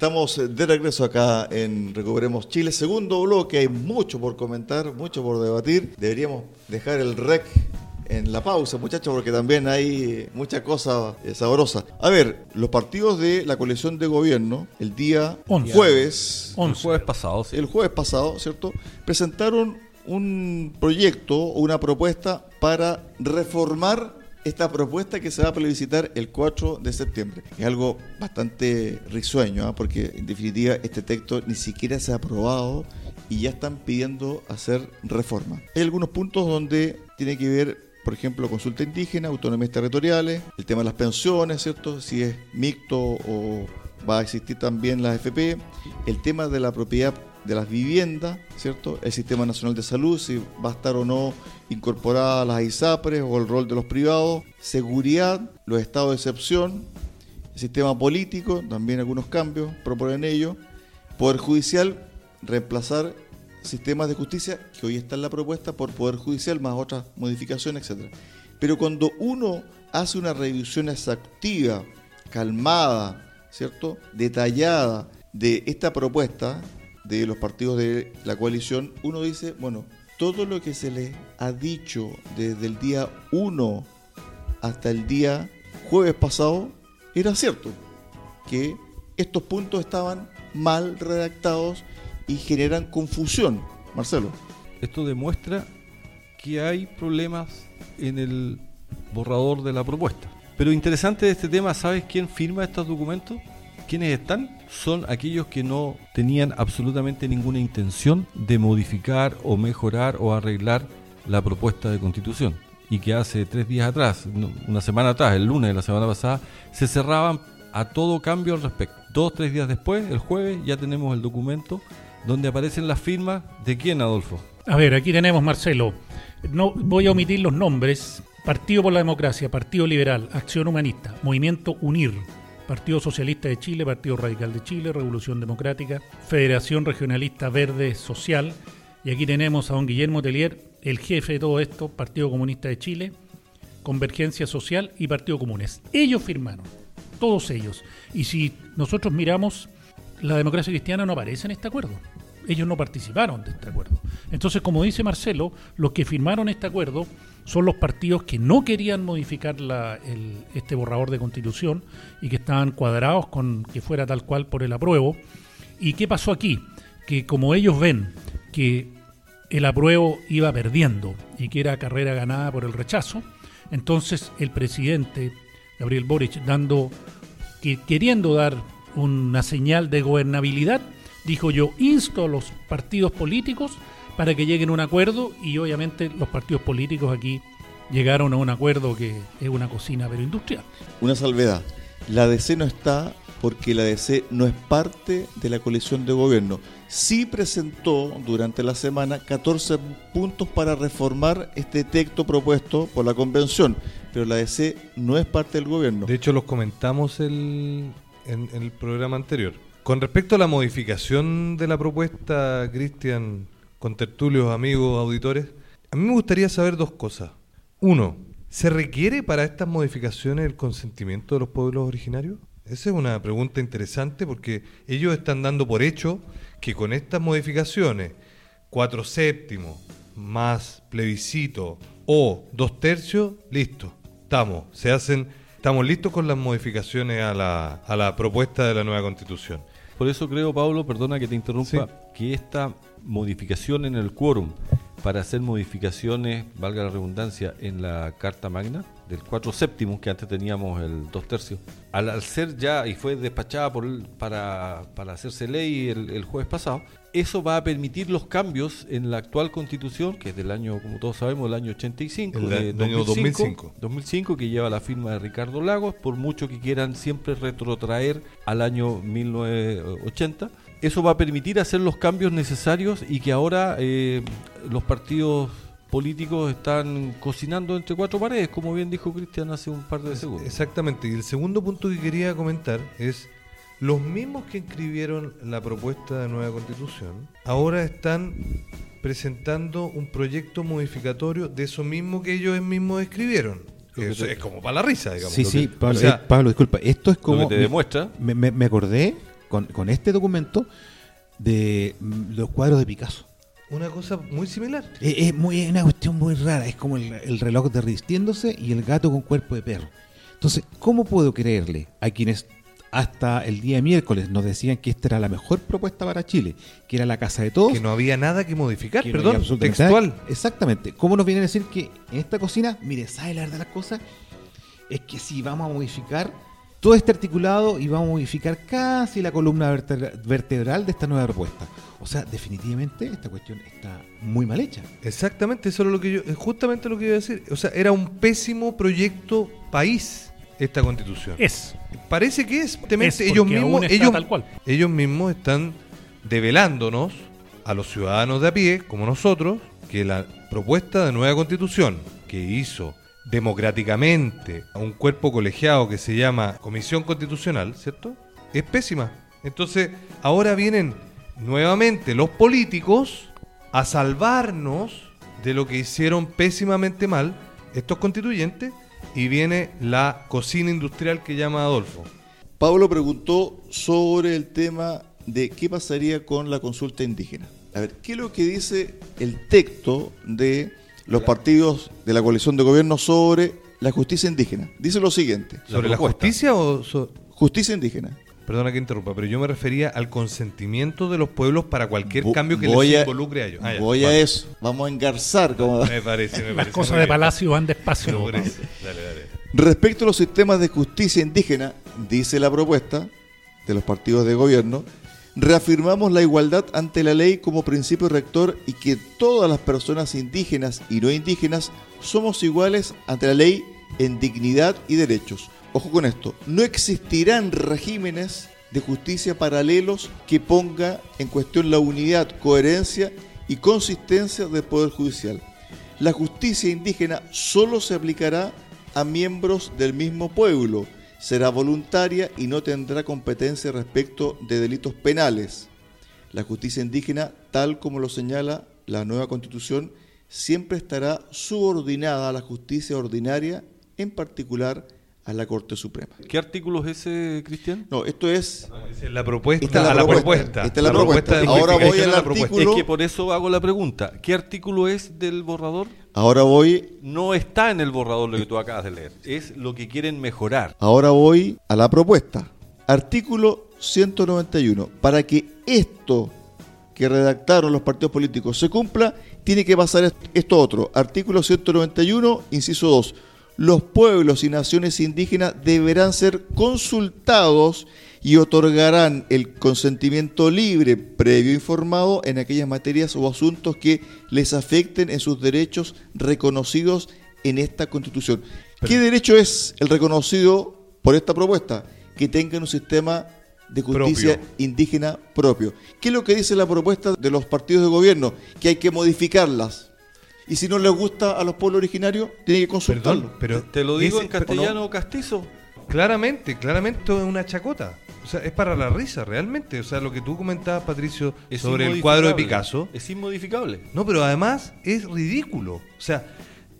Estamos de regreso acá en Recuperemos Chile. Segundo bloque, hay mucho por comentar, mucho por debatir. Deberíamos dejar el rec en la pausa, muchachos, porque también hay mucha cosa sabrosa. A ver, los partidos de la coalición de gobierno, el día Once. jueves, El jueves pasado, sí. el jueves pasado, ¿cierto? Presentaron un proyecto o una propuesta para reformar esta propuesta que se va a plebiscitar el 4 de septiembre. Es algo bastante risueño, ¿ah? porque en definitiva este texto ni siquiera se ha aprobado y ya están pidiendo hacer reforma. Hay algunos puntos donde tiene que ver, por ejemplo, consulta indígena, autonomías territoriales, el tema de las pensiones, ¿cierto? Si es mixto o va a existir también la FP, el tema de la propiedad de las viviendas, ¿cierto? El Sistema Nacional de Salud, si va a estar o no incorporada a las ISAPRES o el rol de los privados, seguridad, los estados de excepción, el sistema político, también algunos cambios proponen ello, Poder Judicial, reemplazar sistemas de justicia, que hoy está en la propuesta, por Poder Judicial, más otras modificaciones, etc. Pero cuando uno hace una revisión exhaustiva, calmada, ¿cierto? Detallada de esta propuesta de los partidos de la coalición, uno dice, bueno, todo lo que se les ha dicho desde el día 1 hasta el día jueves pasado era cierto, que estos puntos estaban mal redactados y generan confusión. Marcelo. Esto demuestra que hay problemas en el borrador de la propuesta. Pero interesante de este tema, ¿sabes quién firma estos documentos? ¿Quiénes están? Son aquellos que no tenían absolutamente ninguna intención de modificar o mejorar o arreglar la propuesta de constitución. Y que hace tres días atrás, una semana atrás, el lunes de la semana pasada, se cerraban a todo cambio al respecto. Dos, tres días después, el jueves, ya tenemos el documento donde aparecen las firmas de quién, Adolfo. A ver, aquí tenemos, Marcelo, no voy a omitir los nombres. Partido por la Democracia, Partido Liberal, Acción Humanista, Movimiento UNIR, Partido Socialista de Chile, Partido Radical de Chile, Revolución Democrática, Federación Regionalista Verde Social, y aquí tenemos a don Guillermo Telier, el jefe de todo esto, Partido Comunista de Chile, Convergencia Social y Partido Comunes. Ellos firmaron, todos ellos. Y si nosotros miramos, la democracia cristiana no aparece en este acuerdo ellos no participaron de este acuerdo. Entonces, como dice Marcelo, los que firmaron este acuerdo son los partidos que no querían modificar este borrador de constitución y que estaban cuadrados con que fuera tal cual por el apruebo. ¿Y qué pasó aquí? Que como ellos ven que el apruebo iba perdiendo y que era carrera ganada por el rechazo, entonces el presidente Gabriel Boric dando que queriendo dar una señal de gobernabilidad dijo yo, insto a los partidos políticos para que lleguen a un acuerdo y obviamente los partidos políticos aquí llegaron a un acuerdo que es una cocina pero industrial. Una salvedad, la DC no está porque la DC no es parte de la coalición de gobierno. Sí presentó durante la semana 14 puntos para reformar este texto propuesto por la convención, pero la DC no es parte del gobierno. De hecho, los comentamos el, en el programa anterior. Con respecto a la modificación de la propuesta, Cristian, con tertulios, amigos, auditores, a mí me gustaría saber dos cosas. Uno, ¿se requiere para estas modificaciones el consentimiento de los pueblos originarios? Esa es una pregunta interesante porque ellos están dando por hecho que con estas modificaciones, cuatro séptimos más plebiscito o dos tercios, listo, estamos, se hacen, estamos listos con las modificaciones a la, a la propuesta de la nueva constitución. Por eso creo, Pablo, perdona que te interrumpa, que esta modificación en el quórum para hacer modificaciones, valga la redundancia, en la Carta Magna, del 4 séptimo, que antes teníamos el 2 tercios, al, ser ya, y fue despachada por, para, para hacerse ley el, el, jueves pasado, eso va a permitir los cambios en la actual constitución, que es del año, como todos sabemos, del año 85, el, de 2005, 2005, que lleva la firma de Ricardo Lagos, por mucho que quieran siempre retrotraer al año 1980. Eso va a permitir hacer los cambios necesarios y que ahora eh, los partidos políticos están cocinando entre cuatro paredes, como bien dijo Cristian hace un par de segundos. Exactamente, y el segundo punto que quería comentar es los mismos que escribieron la propuesta de nueva constitución ahora están presentando un proyecto modificatorio de eso mismo que ellos mismos escribieron. Eso es como para la risa, digamos. Sí, sí, Pablo, eh, Pablo, disculpa, esto es como... te demuestra. Me, me, acordé con, con este documento de los cuadros de Picasso. Una cosa muy similar. Es, muy, una cuestión muy rara. Es como el, el reloj derritiéndose y el gato con cuerpo de perro. Entonces, ¿cómo puedo creerle a quienes hasta el día miércoles nos decían que esta era la mejor propuesta para Chile, que era la casa de todos. Que no había nada que modificar, perdón, textual. Exactamente. ¿Cómo nos vienen a decir que en esta cocina, mire, ¿sabe la verdad de las cosas? Es que si vamos a modificar todo este articulado y vamos a modificar casi la columna vertebral de esta nueva propuesta. O sea, definitivamente esta cuestión está muy mal hecha. Exactamente, eso es lo que yo, es justamente lo que iba a decir. O sea, era un pésimo proyecto país esta constitución. Es. Parece que es. ellos mismos, ellos, tal cual. ellos mismos están develándonos a los ciudadanos de a pie, como nosotros, que la propuesta de nueva constitución que hizo democráticamente a un cuerpo colegiado que se llama Comisión Constitucional, ¿cierto? Es pésima. Entonces, ahora vienen nuevamente los políticos a salvarnos de lo que hicieron pésimamente mal estos constituyentes y viene la cocina industrial que llama Adolfo. Pablo preguntó sobre el tema de qué pasaría con la consulta indígena. A ver, ¿qué es lo que dice el texto de los partidos de la coalición de gobierno sobre la justicia indígena? Dice lo siguiente. ¿Sobre la, justicia o...? so- Justicia indígena. Perdona que interrumpa, pero yo me refería al consentimiento de los pueblos para cualquier cambio que les a- involucre a ellos. Ah, ya, Voy a eso. Vamos a engarzar. Como... Me parece, me Las parece. cosas de. Palacio van despacio. Dale, dale. Respecto a los sistemas de justicia indígena, dice la propuesta de los partidos de gobierno, reafirmamos la igualdad ante la ley como principio rector y que todas las personas indígenas y no indígenas somos iguales ante la ley en dignidad y derechos. Ojo con esto, no existirán regímenes de justicia paralelos que ponga en cuestión la unidad, coherencia y consistencia del Poder Judicial. La justicia indígena solo se aplicará a miembros del mismo pueblo, será voluntaria y no tendrá competencia respecto de delitos penales. La justicia indígena, tal como lo señala la nueva constitución, siempre estará subordinada a la justicia ordinaria, en particular a la Corte Suprema. ¿Qué artículo es ese, Cristian? No, esto es la propuesta. Esta es la propuesta. propuesta. Esta es la propuesta. de Ahora voy al propuesta. artículo- Es que por eso hago la pregunta. ¿Qué artículo es del borrador? Ahora voy No está en el borrador lo que tú acabas de leer. Es lo que quieren mejorar. Ahora voy a la propuesta. Artículo 191. Para que esto que redactaron los partidos políticos se cumpla, tiene que pasar est- esto otro. Artículo 191, inciso 2. Los pueblos y naciones indígenas deberán ser consultados y otorgarán el consentimiento libre, previo informado en aquellas materias o asuntos que les afecten en sus derechos reconocidos en esta Constitución. ¿Qué derecho es el reconocido por esta propuesta? Que tengan un sistema de justicia Propio. indígena propio. ¿Qué es lo que dice la propuesta de los partidos de gobierno? Que hay que modificarlas. Y si no les gusta a los pueblos originarios, tienen que consultarlo. Perdón, pero ¿Te lo digo ese- en castellano no, o castizo? claramente, claramente esto es una chacota. O sea, es para la risa, realmente. O sea, lo que tú comentabas, Patricio, Es sobre el cuadro de. Picasso. Es inmodificable. No, pero además es ridículo. O sea,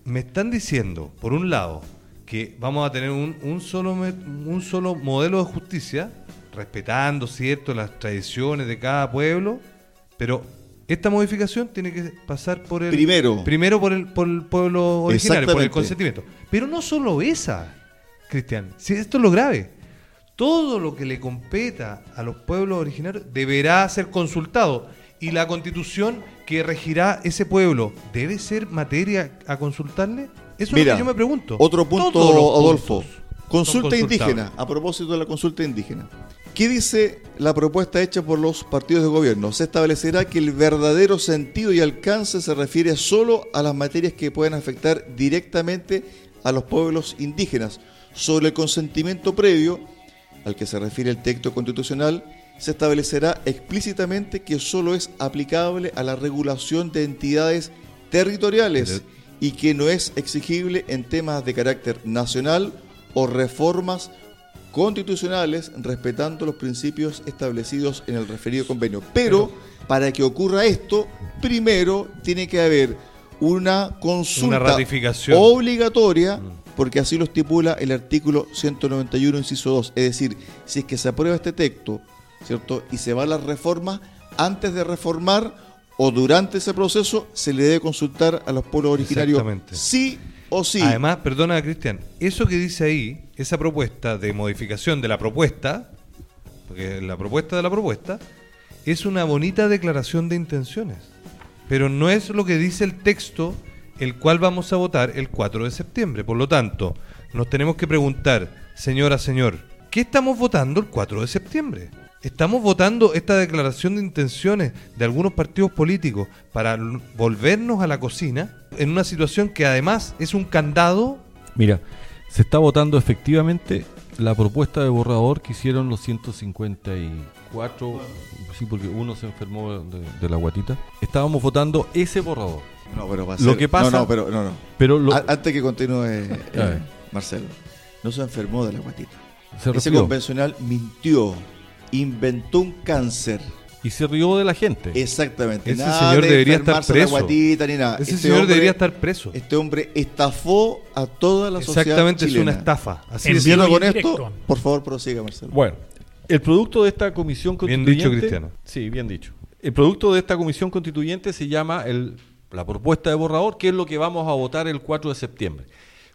me están diciendo, por un lado, que vamos a tener un, un solo, un solo modelo de justicia, respetando, ¿cierto?, las tradiciones de cada pueblo, pero esta modificación tiene que pasar por el... Primero. Primero por el, por el pueblo originario, por el consentimiento. Pero no solo esa, Cristian. Si esto es lo grave. Todo lo que le competa a los pueblos originarios deberá ser consultado. Y la constitución que regirá ese pueblo debe ser materia a consultarle. Eso es Mira, lo que yo me pregunto. Otro punto, Adolfo. Consulta indígena, a propósito de la consulta indígena. ¿Qué dice la propuesta hecha por los partidos de gobierno? Se establecerá que el verdadero sentido y alcance se refiere solo a las materias que pueden afectar directamente a los pueblos indígenas. Sobre el consentimiento previo, al que se refiere el texto constitucional, se establecerá explícitamente que solo es aplicable a la regulación de entidades territoriales y que no es exigible en temas de carácter nacional o reformas constitucionales respetando los principios establecidos en el referido convenio. Pero para que ocurra esto, primero tiene que haber una consulta Una ratificación. obligatoria, porque así lo estipula el artículo 191, inciso 2. Es decir, si es que se aprueba este texto, ¿cierto? Y se va a las reformas, antes de reformar o durante ese proceso, se le debe consultar a los pueblos originarios Exactamente. sí o sí. Además, perdona, Cristian, eso que dice ahí, esa propuesta de modificación de la propuesta, porque la propuesta de la propuesta, es una bonita declaración de intenciones. Pero no es lo que dice el texto el cual vamos a votar el 4 de septiembre. Por lo tanto, nos tenemos que preguntar, señora, señor, ¿qué estamos votando el 4 de septiembre? ¿Estamos votando esta declaración de intenciones de algunos partidos políticos para volvernos a la cocina en una situación que además es un candado? Mira, se está votando efectivamente la propuesta de borrador que hicieron los 154, sí, porque uno se enfermó de, de la guatita. Estábamos votando ese borrador. No, pero va a Lo ser- que pasa- No, no, pero no, no. Pero lo, A- Antes que continúe, eh. Marcelo, no se enfermó de la guatita. se Ese refirió convencional mintió, inventó un cáncer. y se rió de la gente. Exactamente. Ese nada señor de debería estar preso. La guatita, ni nada. Ese Este señor hombre- debería estar preso. Este hombre estafó a toda la sociedad Exactamente, es una estafa. Así y con esto, por favor prosiga, Marcelo. Bueno, el producto de esta comisión Bien constituyente... dicho, Cristiano. Sí, bien dicho. El producto de esta comisión constituyente se llama el, la propuesta de borrador, que es lo que vamos a votar el 4 de septiembre.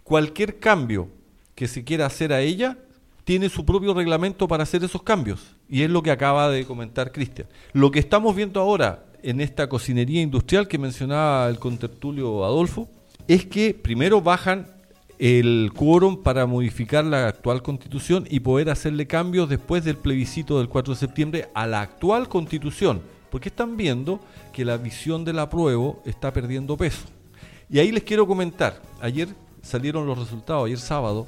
Cualquier cambio que se quiera hacer a ella tiene su propio reglamento para hacer esos cambios. Y es lo que acaba de comentar Cristian. Lo que estamos viendo ahora en esta cocinería industrial que mencionaba el contertulio Adolfo, es que primero bajan el quórum para modificar la actual constitución y poder hacerle cambios después del plebiscito del 4 de septiembre a la actual constitución, porque están viendo que la visión del apruebo está perdiendo peso. Y ahí les quiero comentar, ayer salieron los resultados, ayer sábado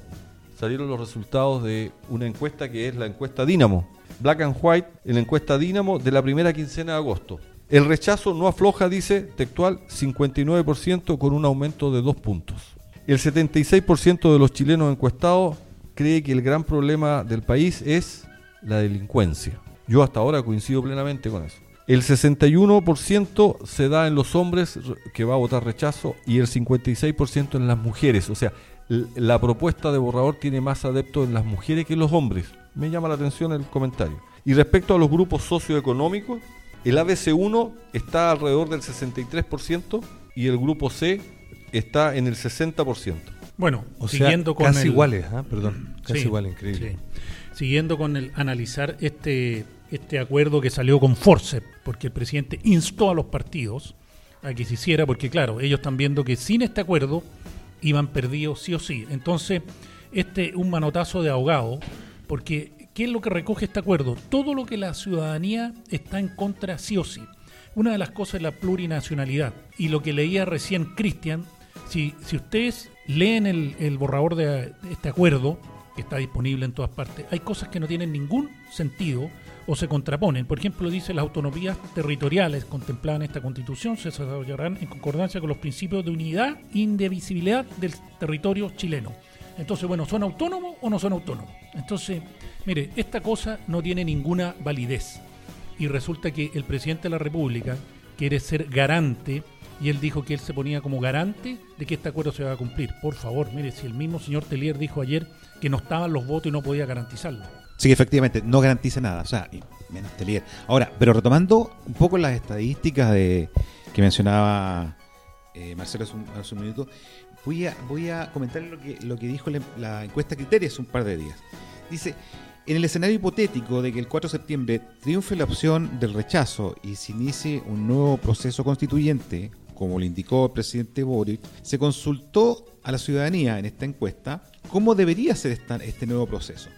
salieron los resultados de una encuesta que es la encuesta Dínamo, Black and White, en la encuesta Dínamo de la primera quincena de agosto. El rechazo no afloja, dice textual, 59% con un aumento de dos puntos. El 76% de los chilenos encuestados cree que el gran problema del país es la delincuencia. Yo hasta ahora coincido plenamente con eso. El 61% se da en los hombres que va a votar rechazo y el 56% en las mujeres. O sea, la propuesta de borrador tiene más adeptos en las mujeres que en los hombres. Me llama la atención el comentario. Y respecto a los grupos socioeconómicos, el ABC1 está alrededor del 63% y el grupo C está en el 60%. Bueno, O siguiendo sea, con casi el- iguales, ¿ah? perdón, casi Sí, iguales, increíble. sí. Siguiendo con el analizar este, este acuerdo que salió con force, porque el presidente instó a los partidos a que se hiciera, porque claro, ellos están viendo que sin este acuerdo iban perdidos sí o sí. Entonces, este un manotazo de ahogado, porque ¿qué es lo que recoge este acuerdo? Todo lo que la ciudadanía está en contra sí o sí. Una de las cosas es la plurinacionalidad. Y lo que leía recién Cristian, si, si ustedes leen el, el borrador de, de este acuerdo, que está disponible en todas partes, hay cosas que no tienen ningún sentido o se contraponen. Por ejemplo, dice las autonomías territoriales contempladas en esta constitución se desarrollarán en concordancia con los principios de unidad e indivisibilidad del territorio chileno. Entonces, bueno, ¿son autónomos o no son autónomos? Entonces, mire, esta cosa no tiene ninguna validez. Y resulta que el presidente de la República quiere ser garante y él dijo que él se ponía como garante de que este acuerdo se va a cumplir. Por favor, mire, si el mismo señor Telier dijo ayer que no estaban los votos y no podía garantizarlo. Sí, efectivamente, no garantiza nada, o sea, menos Telier. Ahora, pero retomando un poco las estadísticas de que mencionaba eh, Marcelo hace un, hace minuto, voy a, voy a comentar lo que, lo que dijo la, encuesta Criterios hace un par de días. Dice, en el escenario hipotético de que el 4 de septiembre triunfe la opción del rechazo y se inicie un nuevo proceso constituyente, como lo indicó el presidente Boric, se consultó a la ciudadanía en esta encuesta cómo debería ser esta- este nuevo proceso.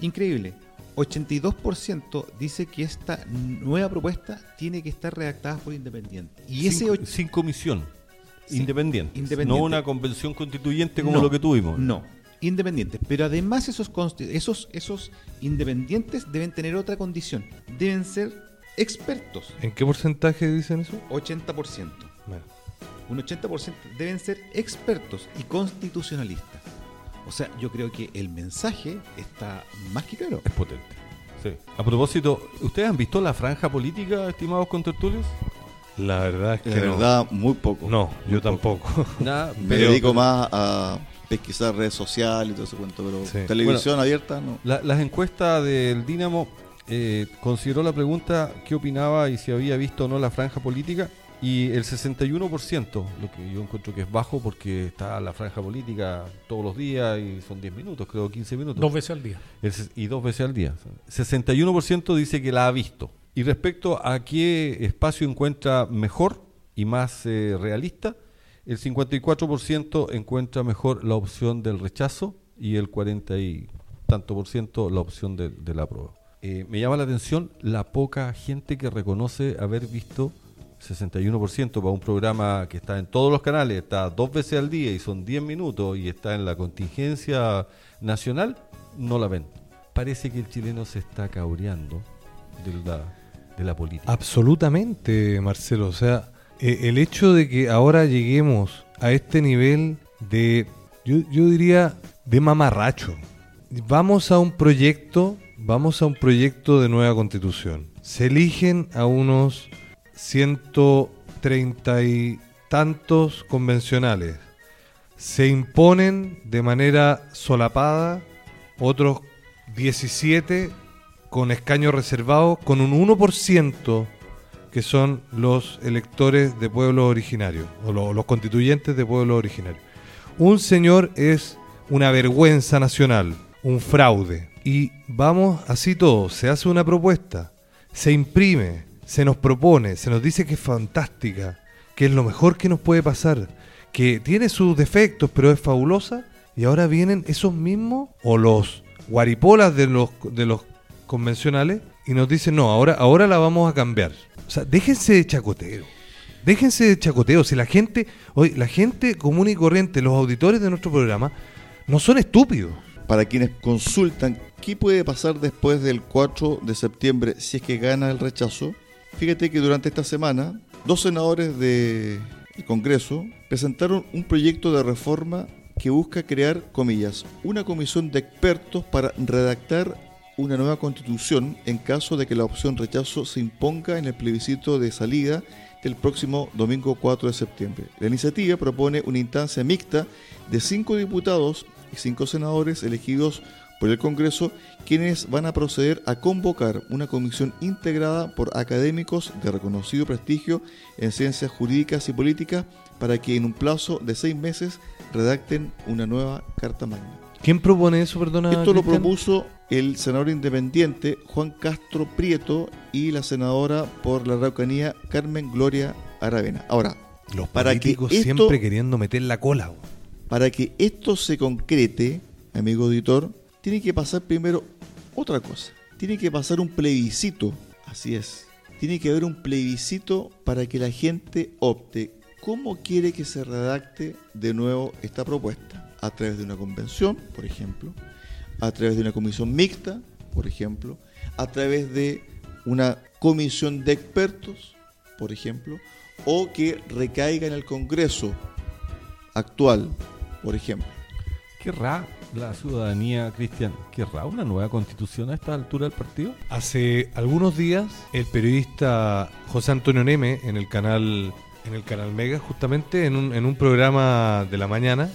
Increíble. 82% dice que esta nueva propuesta tiene que estar redactada por independientes. Y ese sin, och- sin comisión, Sí, independiente, independiente. no una convención constituyente como No, lo que tuvimos. No, independientes. Pero además esos, esos, esos independientes deben tener otra condición. Deben ser expertos. ¿En qué porcentaje dicen eso? 80%. Bueno, Un 80% deben ser expertos y constitucionalistas. O sea, yo creo que el mensaje está más que claro. Es potente. Sí. A propósito, ¿ustedes han visto la franja política, estimados contertulios? la verdad es que La no. verdad, muy poco. No, yo tampoco. Nada, Me pero- dedico más a pesquisar redes sociales y todo ese cuento, pero Sí. televisión abierta no. La- las encuestas del Dinamo eh, consideró la pregunta qué opinaba y si había visto o no la franja política y el 61%, lo que yo encuentro que es bajo porque está la franja política todos los días y son 10 minutos, creo 15 minutos. Dos veces al día. Y dos veces al día. 61% dice que la ha visto. Y respecto a qué espacio encuentra mejor y más eh, realista, el 54% encuentra mejor la opción del rechazo y el 40 y tanto por ciento la opción de, de la prueba. Eh, me llama la atención la poca gente que reconoce haber visto 61% para un programa que está en todos los canales, está dos veces al día y son 10 minutos y está en la contingencia nacional, no la ven. Parece que el chileno se está caureando de la, de la política. Absolutamente, Marcelo. O sea, eh, el hecho de que ahora lleguemos a este nivel de, yo, yo diría, de mamarracho. Vamos a un proyecto, vamos a un proyecto de nueva constitución. Se eligen a unos 130 y tantos convencionales. Se imponen de manera solapada otros 17 con escaños reservados, con un 1% que son los electores de pueblos originarios, o lo- los constituyentes de pueblos originarios. Un señor es una vergüenza nacional, un fraude. Y vamos así todo, se hace una propuesta, se imprime, se nos propone, se nos dice que es fantástica, que es lo mejor que nos puede pasar, que tiene sus defectos, pero es fabulosa. Y ahora vienen esos mismos, o los guaripolas de los, de los convencionales, y nos dicen, no, ahora, ahora la vamos a cambiar. O sea, déjense de chacoteo. Déjense de chacoteo. Si la gente, hoy, la gente común y corriente, los auditores de nuestro programa, no son estúpidos. Para quienes consultan qué puede pasar después del 4 de septiembre si es que gana el rechazo, fíjate que durante esta semana dos senadores del Congreso presentaron un proyecto de reforma que busca crear, comillas, una comisión de expertos para redactar una nueva constitución en caso de que la opción rechazo se imponga en el plebiscito de salida del próximo domingo 4 de septiembre. La iniciativa propone una instancia mixta de cinco diputados y cinco senadores elegidos por el Congreso, quienes van a proceder a convocar una comisión integrada por académicos de reconocido prestigio en ciencias jurídicas y políticas para que en un plazo de seis meses redacten una nueva Carta Magna. ¿Quién propone eso, perdona? Esto lo Cristian? propuso el senador independiente Juan Castro Prieto y la senadora por la Araucanía Carmen Gloria Aravena. Ahora, Los para que políticos esto- siempre queriendo meter la cola. para que esto se concrete, amigo auditor, tiene que pasar primero otra cosa. Tiene que pasar un plebiscito. Así es. Tiene que haber un plebiscito para que la gente opte cómo quiere que se redacte de nuevo esta propuesta. A través de una convención, por ejemplo. A través de una comisión mixta, por ejemplo. A través de una comisión de expertos, por ejemplo. O que recaiga en el Congreso actual, por ejemplo. ¿Querrá la ciudadanía, Cristian, querrá una nueva constitución a esta altura del partido? Hace algunos días, el periodista José Antonio Neme, en el canal, en el canal Mega, justamente en un, en un programa de la mañana,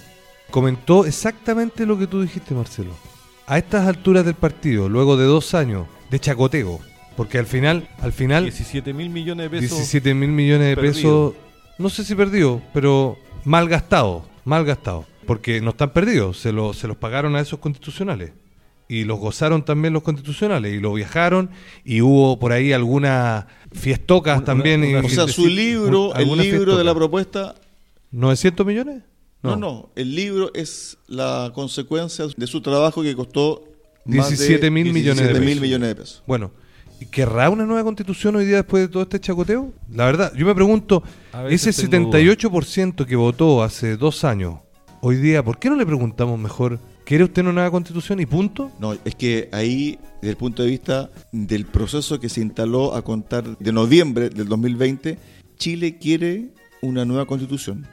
comentó exactamente lo que tú dijiste, Marcelo. A estas alturas del partido, luego de dos años de chacoteo, porque al final, al final, 17 mil millones de pesos. 17 mil millones de perdido. pesos, no sé si perdió, pero mal gastado, mal gastado, porque no están perdidos, se, lo- se los pagaron a esos constitucionales y los gozaron también los constitucionales y lo viajaron y hubo por ahí algunas fiestocas Una- también. una- y- O sea, su libro, un- el libro de la propuesta, ¿900 millones? no, no, el libro es la consecuencia de su trabajo que costó más de 17 mil millones de 17 mil pesos. millones de pesos. Bueno, ¿y ¿querrá una nueva constitución hoy día después de todo este chacoteo? La verdad, yo me pregunto, ese tengo 78% que votó hace dos años, hoy día, ¿por qué no le preguntamos mejor, ¿quiere usted una nueva constitución y punto? No, es que ahí, desde el punto de vista del proceso que se instaló a contar de noviembre del 2020, Chile quiere una nueva constitución.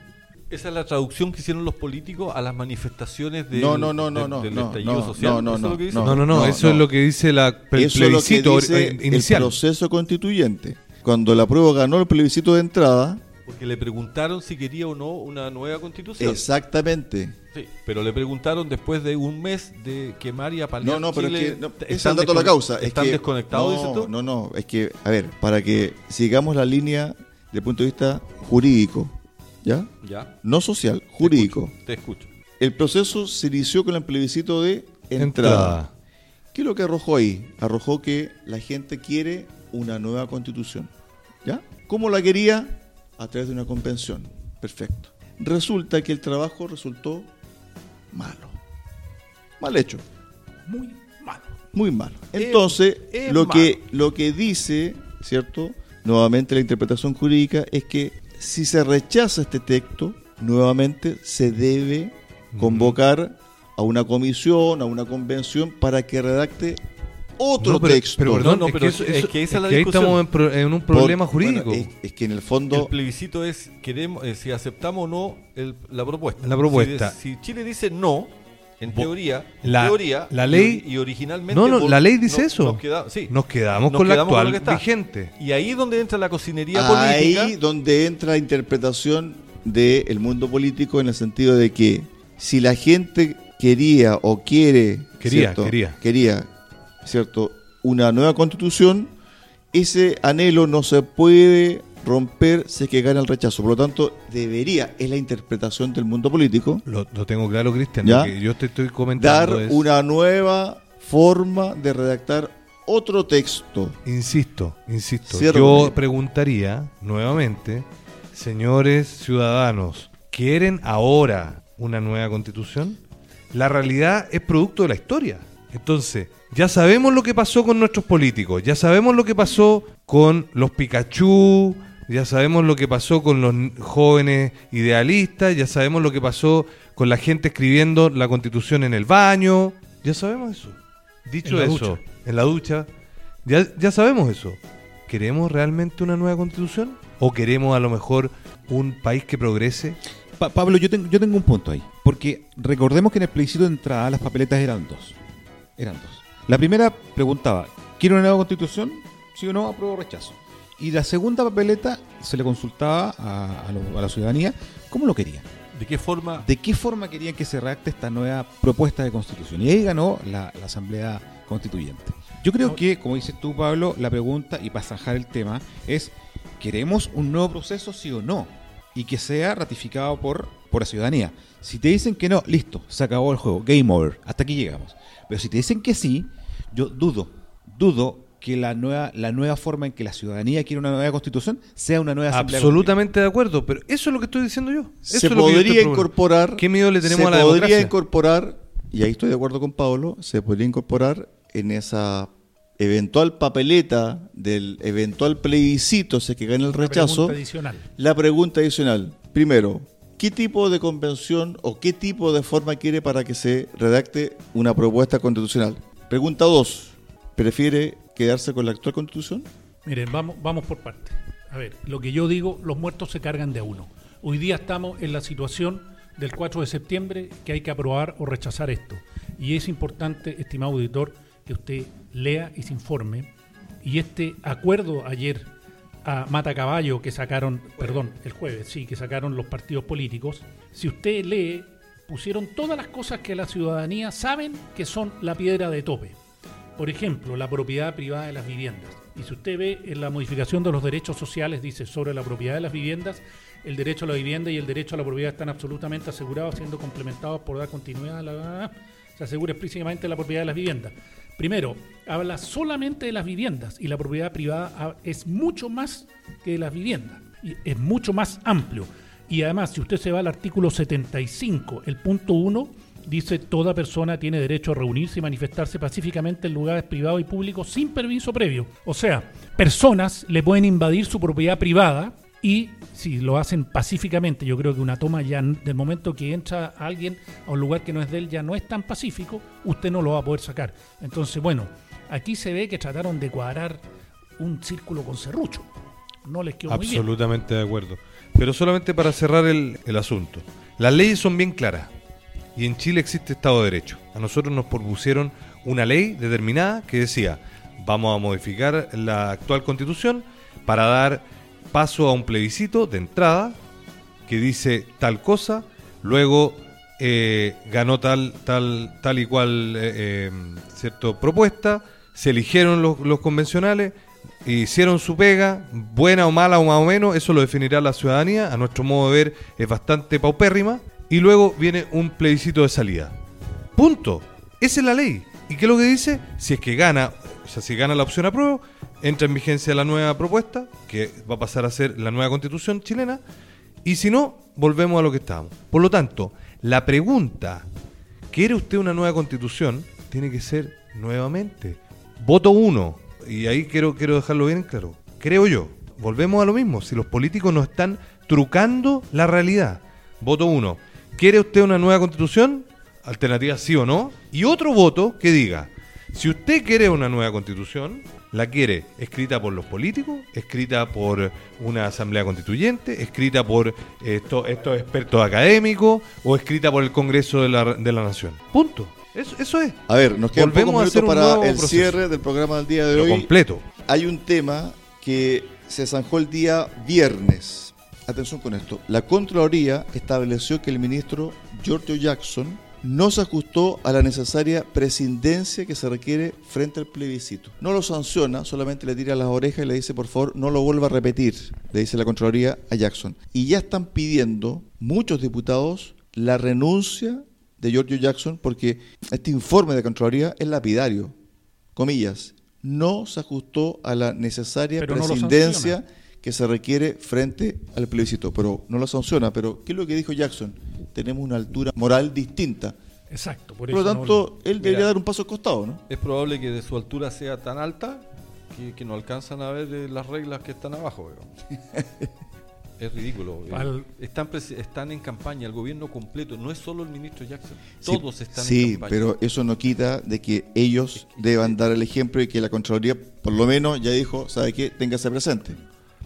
Esa es la traducción que hicieron los políticos a las manifestaciones del, No, no, no, no, no, del no, estallido no, social. no, no, ¿Eso es lo que no, dice? No, no, no, no, eso es lo que dice la, el Eso es lo que plebiscito dice inicial. el proceso constituyente. Cuando la prueba ganó el plebiscito de entrada, Porque le preguntaron si quería o no una nueva constitución. exactamente. Sí, pero le preguntaron después de un mes de quemar y apalear No, no, pero Chile, es que no, ¿están de la causa. Es ¿Están que, desconectados, no, dices tú? No, no, es que, a ver, para que sigamos la línea desde el punto de vista jurídico, ¿ya? Ya, No social, jurídico. te escucho. El proceso se inició con el plebiscito de entrada. Entrada. ¿Qué es lo que arrojó ahí? Arrojó que la gente quiere una nueva constitución. ¿Ya? ¿Cómo la quería? A través de una convención. Perfecto. Resulta que el trabajo resultó malo. Mal hecho. Muy malo. Muy malo. Entonces, es lo, malo. que, lo que dice, ¿cierto? Nuevamente la interpretación jurídica es que si se rechaza este texto, nuevamente se debe convocar a una comisión, a una convención para que redacte otro No, pero, texto. pero perdón, No, no, es, pero que es- eso- es eso- que esa es la ahí discusión. estamos en, pro- en un Por- problema bueno, jurídico. es, es que en el El fondo, plebiscito es queremos eh, si aceptamos o no el- la propuesta. La propuesta. Si, Chile dice no, en teoría, en la- teoría la y ley- y, originalmente No, no, la ley dice no- eso. nos queda- sí. Nos quedamos Nos con la quedamos con actual está. vigente. Y ahí es donde entra la cocinería política. ahí donde entra la interpretación del mundo político en el sentido de que si la gente quería o quiere Quería, ¿cierto? quería. quería cierto una nueva constitución ese anhelo no se puede romper si es que gana el rechazo. Por lo tanto, debería, es la interpretación del mundo político, Lo, lo tengo claro, Cristian. ¿Ya? Que yo te estoy comentando dar es, una nueva forma de redactar otro texto. Insisto, insisto. Yo preguntaría nuevamente, señores ciudadanos, ¿quieren ahora una nueva constitución? La realidad es producto de la historia. Entonces, ya sabemos lo que pasó con nuestros políticos, ya sabemos lo que pasó con los Pikachu, ya sabemos lo que pasó con los jóvenes idealistas, ya sabemos lo que pasó con la gente escribiendo la constitución en el baño, ya sabemos eso. Dicho En eso, ducha. en la ducha, ya, ya sabemos eso. ¿Queremos realmente una nueva constitución? ¿O queremos a lo mejor un país que progrese? Pa- Pablo, yo, tengo- yo tengo un punto ahí. Porque recordemos que en el plebiscito de entrada las papeletas eran dos. Eran dos. La primera preguntaba, ¿quiere una nueva constitución? ¿Sí o no? ¿Apruebo o rechazo? Y la segunda papeleta se le consultaba a, a lo- a la ciudadanía cómo lo quería. ¿De qué forma? ¿De qué forma querían que se redacte esta nueva propuesta de constitución? Y ahí ganó la, la Asamblea Constituyente. Yo creo que, como dices tú, Pablo, la pregunta, y para zanjar el tema, es, ¿queremos un nuevo proceso, sí o no? Y que sea ratificado por, por la ciudadanía. Si te dicen que no, listo, se acabó el juego, game over, hasta aquí llegamos. Pero si te dicen que sí, yo dudo, dudo que la nueva, la nueva forma en que la ciudadanía quiere una nueva constitución sea una nueva asamblea Absolutamente de acuerdo, pero eso es lo que estoy diciendo yo. Eso se es lo que yo estoy podría incorporar. ¿Qué miedo le tenemos se a la podría democracia? incorporar, y ahí estoy de acuerdo con Pablo, se podría incorporar en esa eventual papeleta del eventual plebiscito, si es que gana el rechazo, pregunta adicional. la pregunta adicional. Primero, ¿qué tipo de convención o qué tipo de forma quiere para que se redacte una propuesta constitucional? Pregunta 2. ¿Prefiere quedarse con la actual constitución? Miren, vamos, vamos por partes. A ver, lo que yo digo, los muertos se cargan de uno. Hoy día estamos en la situación del 4 de septiembre que hay que aprobar o rechazar esto. Y es importante, estimado auditor, que usted lea y se informe. Y este acuerdo ayer a Mata Caballo que sacaron, perdón, el jueves, sí, que sacaron los partidos políticos, si usted lee, pusieron todas las cosas que la ciudadanía saben que son la piedra de tope. Por ejemplo, la propiedad privada de las viviendas. Y si usted ve en la modificación de los derechos sociales, dice sobre la propiedad de las viviendas, el derecho a la vivienda y el derecho a la propiedad están absolutamente asegurados, siendo complementados por dar continuidad a la... Se asegura explícitamente la propiedad de las viviendas. Primero, habla solamente de las viviendas y la propiedad privada es mucho más que de las viviendas. Es mucho más amplio. Y además, si usted se va al artículo 75, el punto 1, dice toda persona tiene derecho a reunirse y manifestarse pacíficamente en lugares privados y públicos sin permiso previo. O sea, personas le pueden invadir su propiedad privada y si lo hacen pacíficamente, yo creo que una toma ya del momento que entra alguien a un lugar que no es de él ya no es tan pacífico, usted no lo va a poder sacar. Entonces, bueno, aquí se ve que trataron de cuadrar un círculo con serrucho. No les quedó muy bien. Absolutamente de acuerdo. Pero solamente para cerrar el asunto. Las leyes son bien claras. Y en Chile existe Estado de Derecho. A nosotros nos propusieron una ley determinada que decía, vamos a modificar la actual constitución para dar paso a un plebiscito de entrada que dice tal cosa, luego eh, ganó tal, tal, tal y cual eh, eh, cierto propuesta, se eligieron los, convencionales, hicieron su pega, buena o mala o más o menos, eso lo definirá la ciudadanía, a nuestro modo de ver es bastante paupérrima, y luego viene un plebiscito de salida. Punto. Esa es la ley. ¿Y qué es lo que dice? Si es que gana, o sea, si gana la opción apruebo, entra en vigencia la nueva propuesta, que va a pasar a ser la nueva constitución chilena, y si no, volvemos a lo que estábamos. Por lo tanto, la pregunta, ¿quiere usted una nueva constitución? Tiene que ser nuevamente. Voto 1. Y ahí quiero, quiero dejarlo bien claro. Creo yo. Volvemos a lo mismo. Si los políticos nos están trucando la realidad. Voto 1. ¿Quiere usted una nueva constitución? Alternativa sí o no. Y otro voto que diga, si usted quiere una nueva constitución, la quiere escrita por los políticos, escrita por una asamblea constituyente, escrita por esto- estos expertos académicos o escrita por el Congreso de la, de la Nación. Punto. Eso, eso es. A ver, nos quedan Volvemos pocos minutos un para el proceso. cierre del programa del día de Pero hoy. completo. Hay un tema que se zanjó el día viernes. Atención con esto. La Contraloría estableció que el ministro Giorgio Jackson no se ajustó a la necesaria prescindencia que se requiere frente al plebiscito. No lo sanciona, solamente le tira las orejas y le dice, por favor, no lo vuelva a repetir, le dice la Contraloría a Jackson. Y ya están pidiendo muchos diputados la renuncia de Giorgio Jackson porque este informe de Contraloría es lapidario, comillas, no se ajustó a la necesaria Pero no prescindencia que se requiere frente al plebiscito, pero no lo sanciona. Pero, ¿qué es lo que dijo Jackson? Tenemos una altura moral distinta. Exacto, por, Por lo tanto, no- él debería dar un paso al costado, ¿no? Es probable que de su altura sea tan alta que, que no alcanzan a ver eh, las reglas que están abajo. es ridículo. Al- Están, en campaña, el gobierno completo, no es solo el ministro Jackson, Sí, todos están en Sí, campaña. pero eso no quita de que ellos deban dar el ejemplo y que la Contraloría, por lo menos, ya dijo, ¿sabe qué? Téngase presente.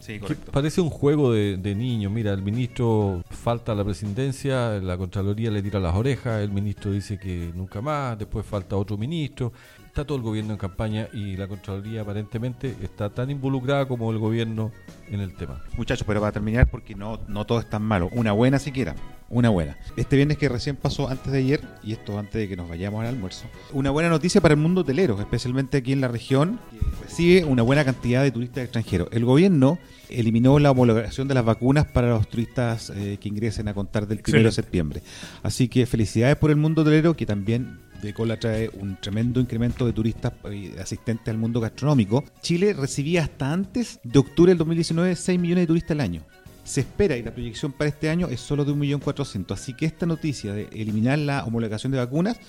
Sí, correcto. parece un juego de, de niños. Mira, el ministro falta a la presidencia, la Contraloría le tira las orejas, el ministro dice que nunca más, después falta otro ministro. Está todo el gobierno en campaña y la Contraloría aparentemente está tan involucrada como el gobierno en el tema. Muchachos, pero para terminar, porque no, no todo es tan malo. Una buena siquiera. Una buena. Este viernes que recién pasó antes de ayer, y esto antes de que nos vayamos al almuerzo, una buena noticia para el mundo hotelero, especialmente aquí en la región, que recibe una buena cantidad de turistas extranjeros. El gobierno eliminó la homologación de las vacunas para los turistas eh, que ingresen a contar del 1 de septiembre. Así que felicidades por el mundo hotelero, que también de cola trae un tremendo incremento de turistas asistentes al mundo gastronómico. Chile recibía hasta antes de octubre del 2019 6 millones de turistas al año. Se espera y la proyección para este año es solo de 1.400.000. Así que esta noticia de eliminar la homologación de vacunas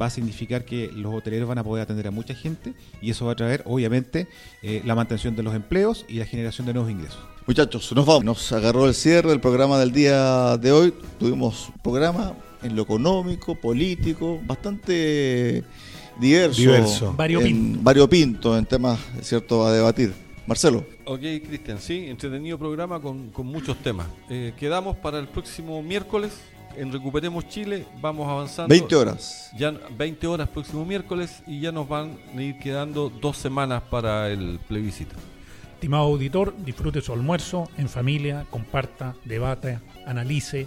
va a significar que los hoteleros van a poder atender a mucha gente y eso va a traer, obviamente, eh, la mantención de los empleos y la generación de nuevos ingresos. Muchachos, nos vamos. Nos agarró el cierre del programa del día de hoy. Tuvimos programa en lo económico, político, bastante diverso. Diverso. Variopinto. En, variopinto en temas, ¿cierto?, a debatir. Marcelo. Ok, Cristian, sí, entretenido programa con, con muchos temas. Eh, quedamos para el próximo miércoles en Recuperemos Chile, vamos avanzando. 20 horas. Ya 20 horas próximo miércoles y ya nos van a ir quedando dos semanas para el plebiscito. Estimado auditor, disfrute su almuerzo en familia, comparta, debata, analice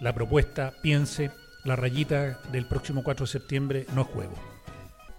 la propuesta, piense. La rayita del próximo 4 de septiembre no es juego.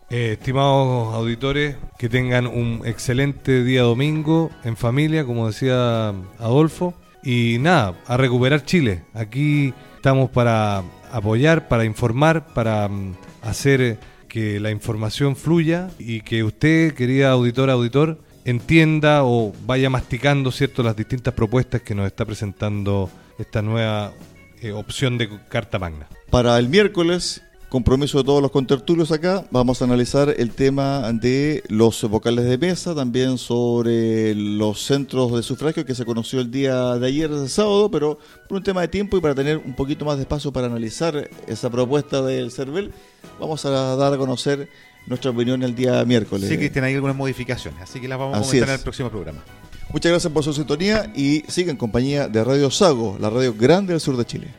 Eh, estimados auditores, que tengan un excelente día domingo en familia, como decía Adolfo. Y nada, a recuperar Chile. Aquí estamos para apoyar, para informar, para mm, hacer que la información fluya y que usted, querida auditora, auditor, entienda o vaya masticando cierto las distintas propuestas que nos está presentando esta nueva eh, opción de Carta Magna. Para el miércoles, compromiso de todos los contertulios acá, vamos a analizar el tema de los vocales de mesa, también sobre los centros de sufragio que se conoció el día de ayer, sábado, pero por un tema de tiempo y para tener un poquito más de espacio para analizar esa propuesta del CERVEL, vamos a dar a conocer nuestra opinión el día miércoles. Sí, Cristian, hay algunas modificaciones, así que las vamos a comentar en el próximo programa. Muchas gracias por su sintonía y sigan en compañía de Radio Sago, la radio grande del sur de Chile.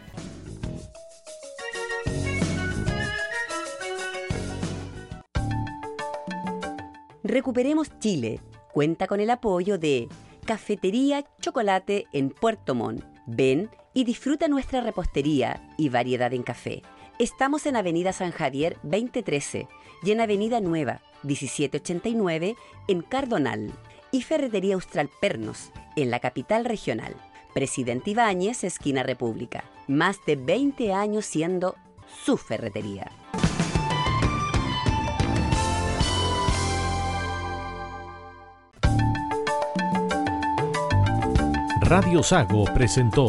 Recuperemos Chile. Cuenta con el apoyo de Cafetería Chocolate en Puerto Montt. Ven y disfruta nuestra repostería y variedad en café. Estamos en Avenida San Javier 2013 y en Avenida Nueva 1789 en Cardonal. Y Ferretería Austral Pernos en la capital regional. Presidente Ibáñez, esquina República. Más de 20 años siendo su ferretería. Radio Sago presentó